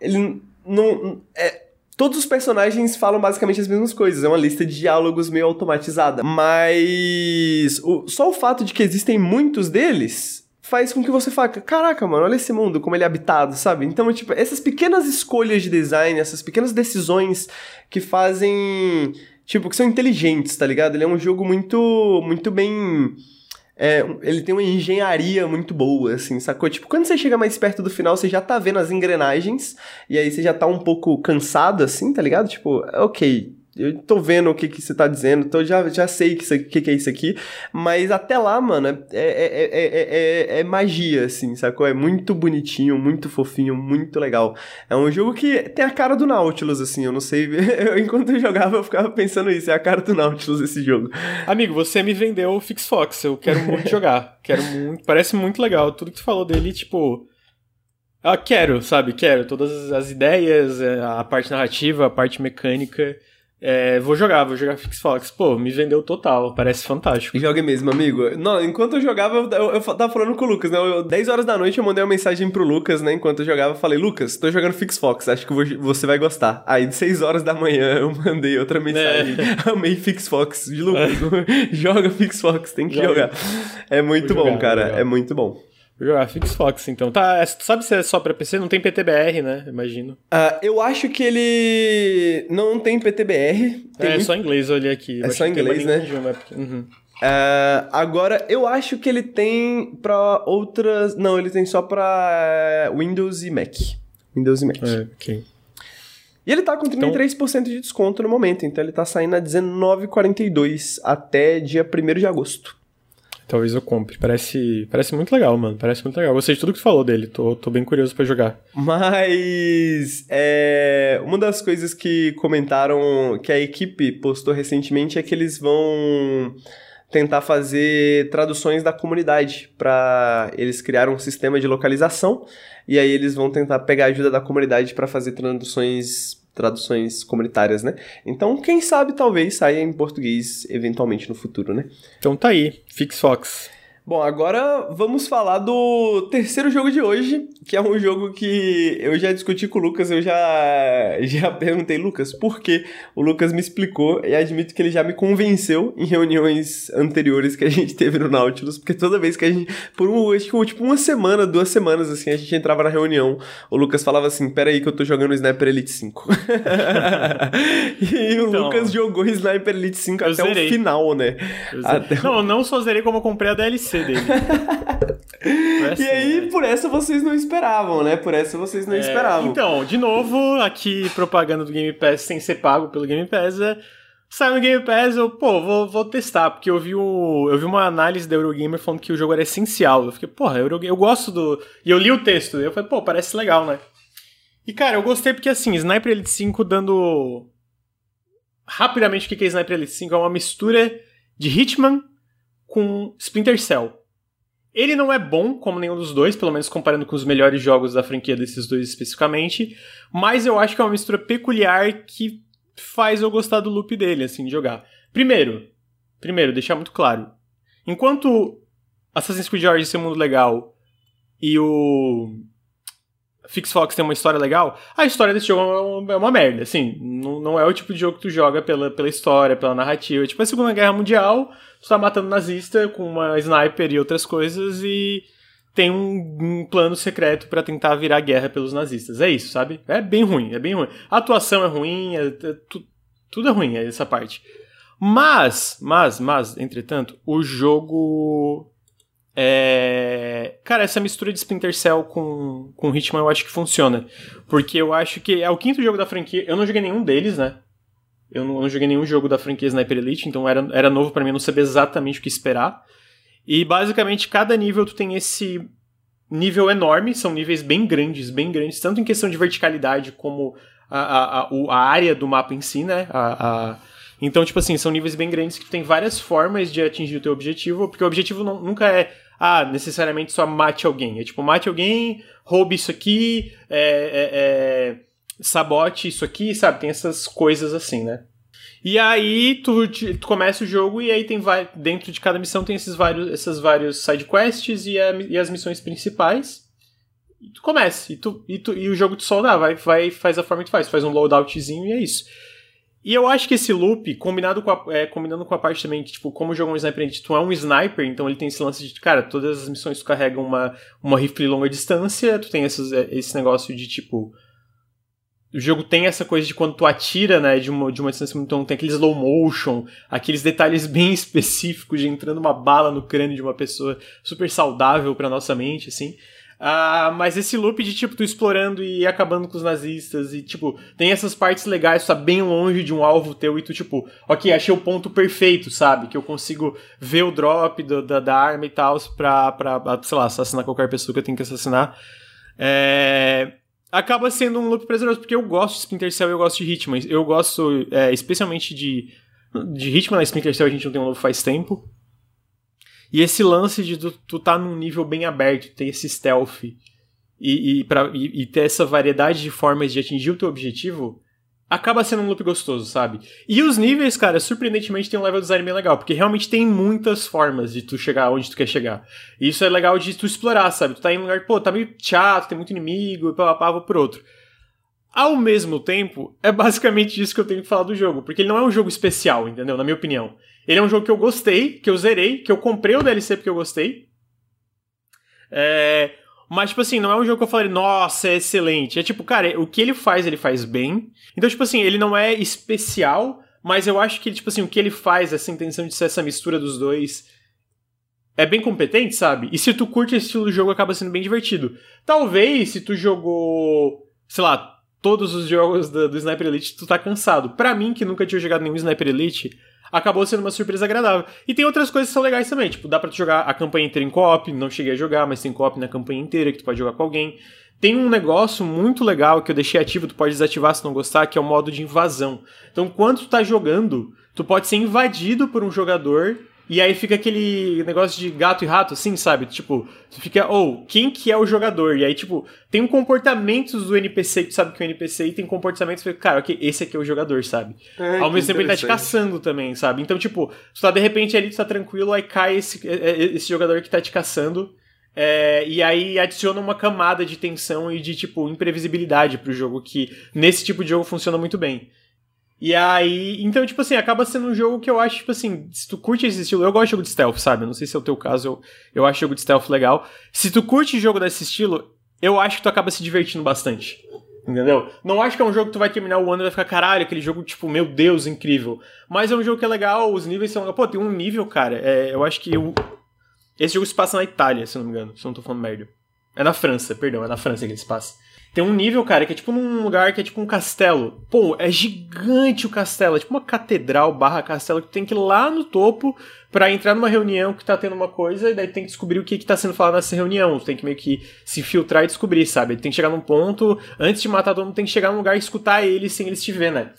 Speaker 1: Ele não. É, Todos os personagens falam basicamente as mesmas coisas, é uma lista de diálogos meio automatizada. Mas o, só o fato de que existem muitos deles faz com que você fale, caraca, mano, olha esse mundo, como ele é habitado, sabe? Então, tipo, essas pequenas escolhas de design, essas pequenas decisões que fazem, tipo, que são inteligentes, tá ligado? Ele é um jogo muito, muito bem é, ele tem uma engenharia muito boa, assim, sacou? Tipo, quando você chega mais perto do final, você já tá vendo as engrenagens, e aí você já tá um pouco cansado, assim, tá ligado? Tipo, ok, eu tô vendo o que, que você tá dizendo, tô, já, já sei o que, que, que é isso aqui, mas até lá, mano, é, é, é, é, magia, assim, sacou? É muito bonitinho, muito fofinho, muito legal. É um jogo que tem a cara do Nautilus, assim, eu não sei, eu, enquanto eu jogava eu ficava pensando isso, é a cara do Nautilus esse jogo.
Speaker 2: Amigo, você me vendeu o Fix Fox, eu quero muito jogar, quero muito, parece muito legal, tudo que você falou dele, tipo... Ah, quero, sabe? Quero. Todas as ideias, a parte narrativa, a parte mecânica. É, vou jogar, vou jogar Fix Fox. Pô, me vendeu total, parece fantástico.
Speaker 1: Jogue mesmo, amigo. Não, enquanto eu jogava, eu, eu, eu tava falando com o Lucas, né? Eu, 10 horas da noite eu mandei uma mensagem pro Lucas, né? Enquanto eu jogava, eu falei, Lucas, tô jogando Fix Fox, acho que você vai gostar. Aí, de 6 horas da manhã, eu mandei outra mensagem. É. Amei Fix Fox. De Lucas, é. joga Fix Fox, tem que joga. jogar. É muito vou bom, jogar, cara. É muito bom.
Speaker 2: Jogar Fix Fox, então. Tá, sabe se é só pra PC? Não tem PTBR, né? Imagino.
Speaker 1: Uh, eu acho que ele não tem PTBR. Tem
Speaker 2: é,
Speaker 1: muito...
Speaker 2: só inglês, eu olhei aqui.
Speaker 1: É só inglês, né?
Speaker 2: Uhum.
Speaker 1: uh, agora, eu acho que ele tem pra outras... Não, ele tem só pra Windows e Mac. Windows e Mac.
Speaker 2: É, ok.
Speaker 1: E ele tá com 33% então... de desconto no momento, então ele tá saindo a R$19,42 até dia 1 de agosto.
Speaker 2: Talvez eu compre. Parece, parece muito legal, mano. Parece muito legal. Gostei de tudo que você falou dele. Tô, tô bem curioso para jogar.
Speaker 1: Mas é, uma das coisas que comentaram que a equipe postou recentemente é que eles vão tentar fazer traduções da comunidade para eles criaram um sistema de localização e aí eles vão tentar pegar a ajuda da comunidade para fazer traduções traduções comunitárias, né? Então, quem sabe talvez saia em português eventualmente no futuro, né?
Speaker 2: Então tá aí, Fix Fox.
Speaker 1: Bom, agora vamos falar do terceiro jogo de hoje, que é um jogo que eu já discuti com o Lucas, eu já, já perguntei, Lucas, por quê? O Lucas me explicou e admito que ele já me convenceu em reuniões anteriores que a gente teve no Nautilus, porque toda vez que a gente, por um, acho que tipo uma semana, duas semanas, assim, a gente entrava na reunião, o Lucas falava assim, peraí que eu tô jogando Sniper Elite 5. e o então, Lucas jogou Sniper Elite 5 até zerei. o final, né?
Speaker 2: Até... Não, não só zerei como eu comprei a DLC dele.
Speaker 1: assim, e aí, né? por essa vocês não esperavam, né? Por essa vocês não
Speaker 2: é,
Speaker 1: esperavam.
Speaker 2: Então, de novo, aqui propaganda do Game Pass sem ser pago pelo Game Pass. É... Saiu no Game Pass, eu, pô, vou, vou testar, porque eu vi, o, eu vi uma análise da Eurogamer falando que o jogo era essencial. Eu fiquei, porra, eu, eu gosto do. E eu li o texto, e eu falei, pô, parece legal, né? E cara, eu gostei porque assim, Sniper Elite 5 dando. Rapidamente, o que é Sniper Elite 5? É uma mistura de Hitman com Splinter Cell. Ele não é bom como nenhum dos dois, pelo menos comparando com os melhores jogos da franquia desses dois especificamente, mas eu acho que é uma mistura peculiar que faz eu gostar do loop dele, assim, de jogar. Primeiro, primeiro, deixar muito claro. Enquanto Assassin's Creed Origins é um mundo legal e o Fix Fox tem uma história legal, a história desse jogo é uma é merda, assim, não, não é o tipo de jogo que tu joga pela, pela história, pela narrativa. Tipo, a Segunda Guerra Mundial, tu tá matando nazista com uma sniper e outras coisas e tem um, um plano secreto para tentar virar guerra pelos nazistas. É isso, sabe? É bem ruim, é bem ruim. A atuação é ruim, é, é, tu, tudo é ruim, é essa parte. Mas, mas, mas, entretanto, o jogo é... Cara, essa mistura de Splinter Cell com, com Hitman eu acho que funciona. Porque eu acho que é o quinto jogo da franquia. Eu não joguei nenhum deles, né? Eu não, não joguei nenhum jogo da franquia Sniper Elite, então era, era novo para mim não saber exatamente o que esperar. E basicamente cada nível tu tem esse nível enorme, são níveis bem grandes, bem grandes, tanto em questão de verticalidade como a, a, a, área do mapa em si, né? A, a então, tipo assim, são níveis bem grandes que tem várias formas de atingir o teu objetivo, porque o objetivo não, nunca é, ah, necessariamente só mate alguém. É tipo, mate alguém, roube isso aqui, é, é, é, sabote isso aqui, sabe? Tem essas coisas assim, né? E aí tu, tu começa o jogo e aí tem vai, dentro de cada missão tem esses vários, essas vários side quests e, a, e as missões principais. E tu começa, e, tu, e, tu, e o jogo te solda, vai, vai, faz a forma que tu faz, faz um loadoutzinho e é isso. E eu acho que esse loop, combinado com a, é, combinando com a parte também que, tipo, como o jogo é um sniper, tu é um sniper, então ele tem esse lance de, cara, todas as missões tu carrega uma, uma rifle longa distância, tu tem esses, é, esse negócio de, tipo... O jogo tem essa coisa de quando tu atira, né, de uma, de uma distância muito longa, tem aquele slow motion, aqueles detalhes bem específicos de entrando uma bala no crânio de uma pessoa super saudável pra nossa mente, assim. Ah, mas esse loop de, tipo, tu explorando e acabando com os nazistas e, tipo, tem essas partes legais, tu tá bem longe de um alvo teu e tu, tipo, ok, achei o ponto perfeito, sabe? Que eu consigo ver o drop do, da, da arma e tal pra, pra, sei lá, assassinar qualquer pessoa que eu tenho que assassinar. É... Acaba sendo um loop prazeroso, porque eu gosto de Splinter Cell eu gosto de Hitman. Eu gosto é, especialmente de, de Hitman, na Splinter Cell a gente não tem um novo faz tempo. E esse lance de tu, tu tá num nível bem aberto, ter esse stealth e, e, pra, e, e, ter essa variedade de formas de atingir o teu objetivo, acaba sendo um loop gostoso, sabe? E os níveis, cara, surpreendentemente tem um level design bem legal, porque realmente tem muitas formas de tu chegar onde tu quer chegar. E isso é legal de tu explorar, sabe? Tu tá em um lugar, pô, tá meio chato, tem muito inimigo, e pá, pá, vou por outro. Ao mesmo tempo, é basicamente isso que eu tenho que falar do jogo, porque ele não é um jogo especial, entendeu? Na minha opinião. Ele é um jogo que eu gostei, que eu zerei, que eu comprei o DLC porque eu gostei. É, mas, tipo assim, não é um jogo que eu falei, nossa, é excelente. É tipo, cara, o que ele faz, ele faz bem. Então, tipo assim, ele não é especial, mas eu acho que, tipo assim, o que ele faz, essa intenção de ser essa mistura dos dois, é bem competente, sabe? E se tu curte esse estilo de jogo, acaba sendo bem divertido. Talvez, se tu jogou, sei lá, todos os jogos do, do Sniper Elite, tu tá cansado. Pra mim, que nunca tinha jogado nenhum Sniper Elite, acabou sendo uma surpresa agradável. E tem outras coisas que são legais também, tipo, dá pra tu jogar a campanha inteira em co-op, não cheguei a jogar, mas tem co-op na campanha inteira que tu pode jogar com alguém. Tem um negócio muito legal que eu deixei ativo, tu pode desativar se não gostar, que é o modo de invasão. Então, quando tu tá jogando, tu pode ser invadido por um jogador e aí fica aquele negócio de gato e rato, assim, sabe? Tipo, tu fica, ou, oh, quem que é o jogador? E aí, tipo, tem um comportamentos do NPC que tu sabe que é o NPC e tem comportamentos que, cara, ok, esse aqui é o jogador, sabe? É, Ao mesmo tempo ele tá te caçando também, sabe? Então, tipo, tu tá de repente ali, tu tá tranquilo, aí cai esse, esse jogador que tá te caçando. É, e aí adiciona uma camada de tensão e de, tipo, imprevisibilidade pro jogo que nesse tipo de jogo funciona muito bem. E aí, então, tipo assim, acaba sendo um jogo que eu acho, tipo assim, se tu curte esse estilo, eu gosto de jogo de stealth, sabe? Não sei se é o teu caso, eu, eu acho jogo de stealth legal. Se tu curte jogo desse estilo, eu acho que tu acaba se divertindo bastante. Entendeu? Não acho que é um jogo que tu vai terminar o ano e vai ficar, caralho, aquele jogo, tipo, meu Deus, incrível. Mas é um jogo que é legal, os níveis são. Pô, tem um nível, cara. É, eu acho que. Eu... Esse jogo se passa na Itália, se não me engano, se não tô falando merda. É na França, perdão, é na França que ele se passa. Tem um nível, cara, que é tipo num lugar que é tipo um castelo. Pô, é gigante o castelo. É tipo uma catedral barra castelo que tem que ir lá no topo para entrar numa reunião que tá tendo uma coisa e daí tem que descobrir o que que tá sendo falado nessa reunião. Tem que meio que se filtrar e descobrir, sabe? Tem que chegar num ponto, antes de matar todo mundo, tem que chegar num lugar e escutar eles sem eles te ver, né?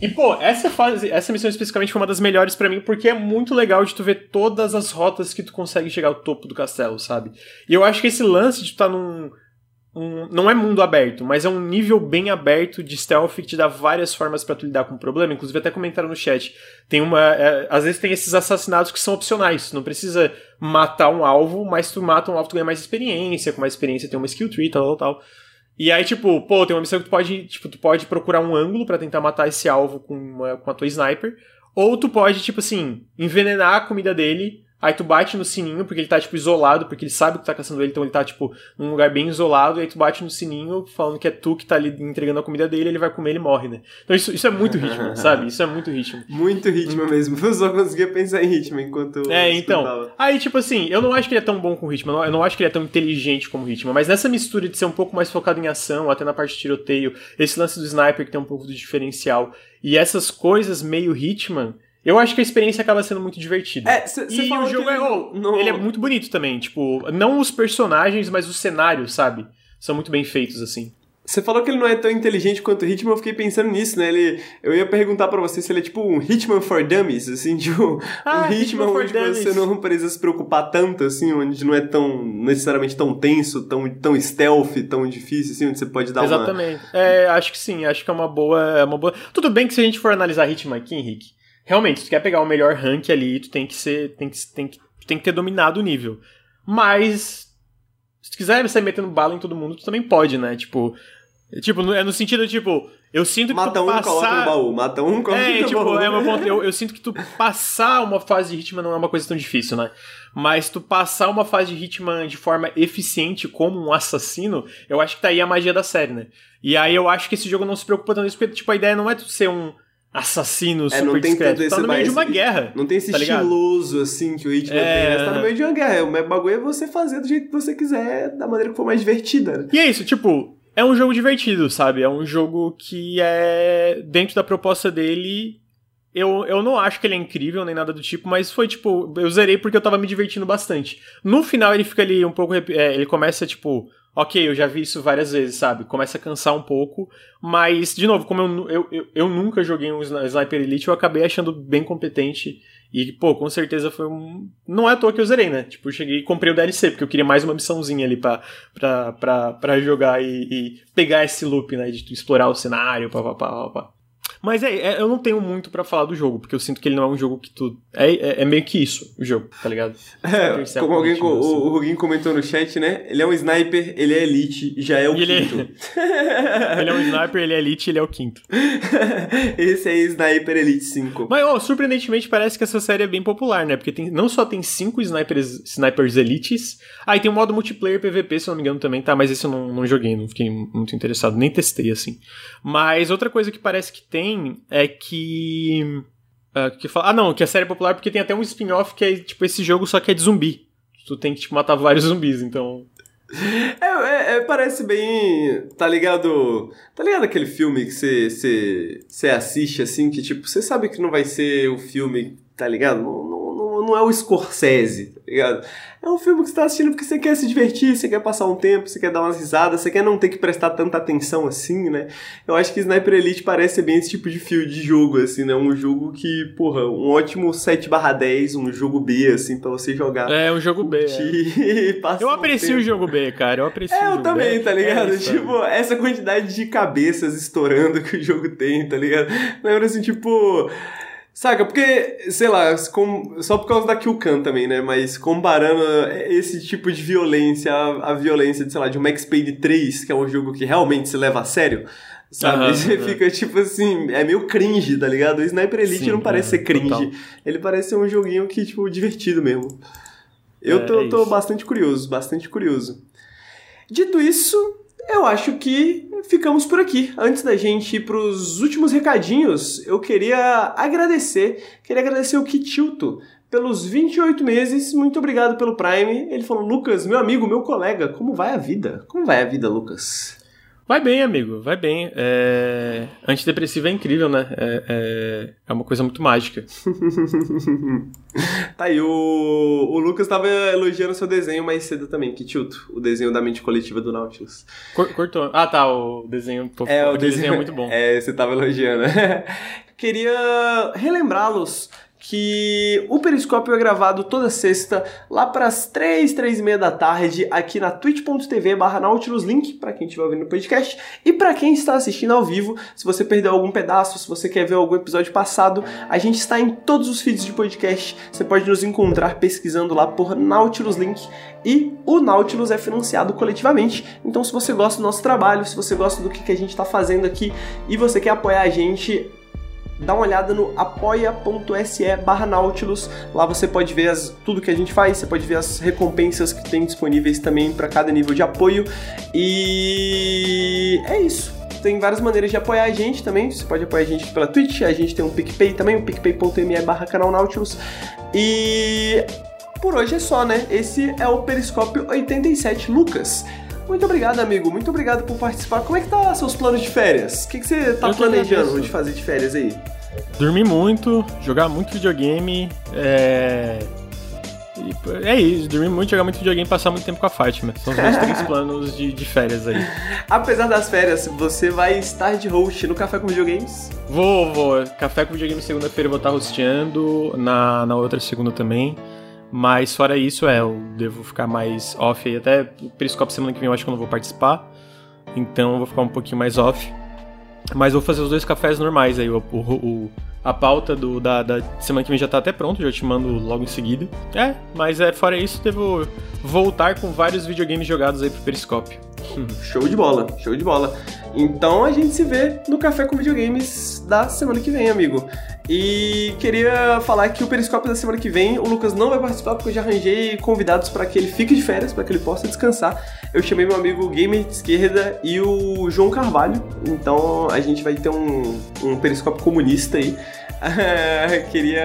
Speaker 2: E, pô, essa fase, essa missão especificamente foi uma das melhores para mim, porque é muito legal de tu ver todas as rotas que tu consegue chegar ao topo do castelo, sabe? E eu acho que esse lance de tu tá num. Um, não é mundo aberto, mas é um nível bem aberto de stealth que te dá várias formas para tu lidar com o problema. Inclusive, até comentaram no chat. Tem uma. É, às vezes tem esses assassinatos que são opcionais. Tu não precisa matar um alvo, mas tu mata um alvo, tu ganha mais experiência. Com mais experiência tem uma skill tree, tal, tal, tal. E aí, tipo, pô, tem uma missão que tu pode, tipo, tu pode procurar um ângulo para tentar matar esse alvo com, uma, com a tua sniper. Ou tu pode, tipo assim, envenenar a comida dele Aí tu bate no sininho, porque ele tá, tipo, isolado, porque ele sabe que tu tá caçando ele, então ele tá, tipo, num lugar bem isolado, e aí tu bate no sininho, falando que é tu que tá ali entregando a comida dele, ele vai comer, ele morre, né? Então isso, isso é muito ritmo, sabe? Isso é muito ritmo.
Speaker 1: Muito ritmo mesmo. Eu só conseguia pensar em ritmo enquanto
Speaker 2: É, então. Aí, tipo assim, eu não acho que ele é tão bom com ritmo, eu não, eu não acho que ele é tão inteligente como ritmo, mas nessa mistura de ser um pouco mais focado em ação, até na parte de tiroteio, esse lance do sniper que tem um pouco de diferencial, e essas coisas meio Hitman eu acho que a experiência acaba sendo muito divertida.
Speaker 1: É, cê, cê
Speaker 2: e o jogo é, oh, no... ele é muito bonito também. Tipo, não os personagens, mas os cenários, sabe? São muito bem feitos, assim.
Speaker 1: Você falou que ele não é tão inteligente quanto o Hitman, eu fiquei pensando nisso, né? Ele, eu ia perguntar para você se ele é tipo um Hitman for Dummies, assim, tipo, ah, um Hitman, Hitman onde você não precisa se preocupar tanto, assim, onde não é tão, necessariamente tão tenso, tão, tão stealth, tão difícil, assim, onde você pode dar
Speaker 2: Exatamente. uma... Exatamente. É, acho que sim, acho que é uma boa, é uma boa... Tudo bem que se a gente for analisar Hitman aqui, Henrique, realmente, se tu quer pegar o melhor rank ali, tu tem que ser. Tem que, tem que, tem que ter dominado o nível. Mas. Se tu quiser sair metendo bala em todo mundo, tu também pode, né? Tipo. Tipo, é no sentido, tipo, eu sinto que
Speaker 1: Mata
Speaker 2: tu
Speaker 1: um,
Speaker 2: passar...
Speaker 1: coloca no baú. Mata um, coloca
Speaker 2: é,
Speaker 1: no
Speaker 2: tipo,
Speaker 1: baú.
Speaker 2: É, uma ponto, eu, eu sinto que tu passar uma fase de Hitman não é uma coisa tão difícil, né? Mas tu passar uma fase de Hitman de forma eficiente como um assassino, eu acho que tá aí a magia da série, né? E aí eu acho que esse jogo não se preocupa tanto isso, porque, tipo, a ideia não é tu ser um assassino é, super discreto. Tá no meio de uma guerra.
Speaker 1: Não tem esse
Speaker 2: tá
Speaker 1: estiloso, assim, que o Hitman é... tem. Você tá no meio de uma guerra. O bagulho é você fazer do jeito que você quiser, da maneira que for mais divertida. Né?
Speaker 2: E é isso, tipo, é um jogo divertido, sabe? É um jogo que é. Dentro da proposta dele. Eu, eu não acho que ele é incrível nem nada do tipo, mas foi tipo. Eu zerei porque eu tava me divertindo bastante. No final ele fica ali um pouco. É, ele começa, tipo ok, eu já vi isso várias vezes, sabe? Começa a cansar um pouco, mas, de novo, como eu, eu, eu, eu nunca joguei um Sniper Elite, eu acabei achando bem competente. E, pô, com certeza foi um. Não é à toa que eu zerei, né? Tipo, cheguei e comprei o DLC, porque eu queria mais uma missãozinha ali pra, jogar e, e pegar esse loop, né? De explorar o cenário, pá, pá, pá, pá. Mas é, é eu não tenho muito para falar do jogo, porque eu sinto que ele não é um jogo que tu. É, é, é meio que isso, o jogo, tá ligado?
Speaker 1: É, como alguém, o, o Ruguinho comentou no chat, né? Ele é um sniper, ele é elite, já é o quinto.
Speaker 2: Ele é... ele é um sniper, ele é elite, ele é o quinto.
Speaker 1: Esse é Sniper Elite 5.
Speaker 2: Mas, oh, surpreendentemente, parece que essa série é bem popular, né? Porque tem, não só tem cinco snipers, snipers elites, aí ah, tem um modo multiplayer PVP, se não me engano, também, tá? Mas esse eu não, não joguei, não fiquei muito interessado, nem testei, assim. Mas outra coisa que parece que tem é que. Uh, que fala, ah, não, que a série é popular porque tem até um spin-off que é tipo esse jogo só que é de zumbi. Tu tem que tipo, matar vários zumbis, então.
Speaker 1: É, é, é, parece bem. Tá ligado? Tá ligado aquele filme que você assiste assim, que tipo, você sabe que não vai ser o filme, tá ligado? Não, é o Scorsese, tá ligado? É um filme que você tá assistindo porque você quer se divertir, você quer passar um tempo, você quer dar umas risadas, você quer não ter que prestar tanta atenção assim, né? Eu acho que Sniper Elite parece ser bem esse tipo de fio de jogo, assim, né? Um jogo que, porra, um ótimo 7 10, um jogo B, assim, pra você jogar.
Speaker 2: É, um jogo B. É. eu aprecio um o jogo B, cara, eu aprecio
Speaker 1: É,
Speaker 2: eu
Speaker 1: também,
Speaker 2: B.
Speaker 1: tá ligado? É, tipo, essa quantidade de cabeças estourando que o jogo tem, tá ligado? Lembra assim, tipo... Saca, porque, sei lá, com, só por causa da Killcam também, né? Mas comparando esse tipo de violência à, violência de, sei lá, de um Max Payne 3, que é um jogo que realmente se leva a sério, sabe? Uhum, Você uhum. fica tipo assim, é meio cringe, tá ligado? O Sniper Elite Sim, não parece é, ser cringe. Total. Ele parece ser um joguinho que, tipo, divertido mesmo. Eu é, tô, é tô bastante curioso, bastante curioso. Dito isso, eu acho que ficamos por aqui. Antes da gente ir para os últimos recadinhos, eu queria agradecer, queria agradecer o Kitilto pelos 28 meses. Muito obrigado pelo Prime. Ele falou: "Lucas, meu amigo, meu colega, como vai a vida? Como vai a vida, Lucas?"
Speaker 2: Vai bem, amigo, vai bem. É... Antidepressivo é incrível, né? É, é... é uma coisa muito mágica.
Speaker 1: tá aí, o, o Lucas tava elogiando seu desenho mais cedo também, Kitilto, o desenho da mente coletiva do Nautilus.
Speaker 2: Cortou. Ah, tá, o desenho. É, o, o desenho, desenho é muito bom.
Speaker 1: É, você tava elogiando. Queria relembrá-los que o Periscópio é gravado toda sexta, lá para as 3, 3 e meia da tarde, aqui na twitch.tv barra Nautilus Link, para quem estiver ouvindo o podcast, e para quem está assistindo ao vivo, se você perdeu algum pedaço, se você quer ver algum episódio passado, a gente está em todos os feeds de podcast, você pode nos encontrar pesquisando lá por Nautilus Link, e o Nautilus é financiado coletivamente, então se você gosta do nosso trabalho, se você gosta do que a gente está fazendo aqui, e você quer apoiar a gente, dá uma olhada no apoia.se barra Nautilus. Lá você pode ver as, tudo que a gente faz, você pode ver as recompensas que tem disponíveis também para cada nível de apoio. E é isso. Tem várias maneiras de apoiar a gente também. Você pode apoiar a gente pela Twitch, a gente tem um PicPay também, o picpay.me barra canal Nautilus. E por hoje é só, né? Esse é o Periscópio 87 Lucas. Muito obrigado, amigo. Muito obrigado por participar. Como é que tá seus planos de férias? O que, que você tá Eu planejando de fazer de férias aí?
Speaker 2: Dormir muito, jogar muito videogame, é... É isso, dormir muito, jogar muito videogame e passar muito tempo com a Fátima. São os meus três planos de, de férias aí.
Speaker 1: Apesar das férias, você vai estar de host no Café com Videogames?
Speaker 2: Vou, vou. Café com Videogame segunda-feira eu vou estar hosteando, na, na outra segunda também. Mas fora isso, é, eu devo ficar mais off aí. Até Periscope semana que vem eu acho que eu não vou participar. Então eu vou ficar um pouquinho mais off. Mas vou fazer os dois cafés normais aí. O, o, o a pauta do, da, da, semana que vem já tá até pronto, já te mando logo em seguida. É, mas é, fora isso, devo voltar com vários videogames jogados aí pro Periscópio.
Speaker 1: Show de bola, show de bola. Então a gente se vê no Café com Videogames da semana que vem, amigo. E queria falar que o Periscópio da semana que vem, o Lucas não vai participar porque eu já arranjei convidados para que ele fique de férias, para que ele possa descansar. Eu chamei meu amigo Gamer de Esquerda e o João Carvalho, então a gente vai ter um, um Periscópio comunista aí. queria.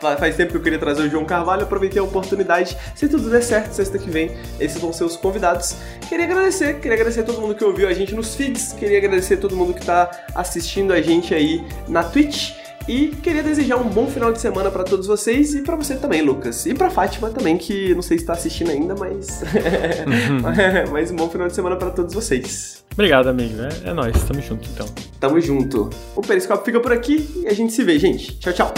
Speaker 1: Faz tempo que eu queria trazer o João Carvalho, aproveitei a oportunidade. Se tudo der certo, sexta que vem, esses vão ser os convidados. Queria agradecer, queria agradecer a todo mundo que ouviu a gente nos feeds, queria agradecer a todo mundo que está assistindo a gente aí na Twitch. E queria desejar um bom final de semana para todos vocês e para você também, Lucas. E para Fátima também, que não sei se está assistindo ainda, mas uhum. mas um bom final de semana para todos vocês.
Speaker 2: Obrigado, amigo. É, é nóis, tamo junto então.
Speaker 1: Tamo junto. O Periscópio fica por aqui e a gente se vê, gente. Tchau, tchau.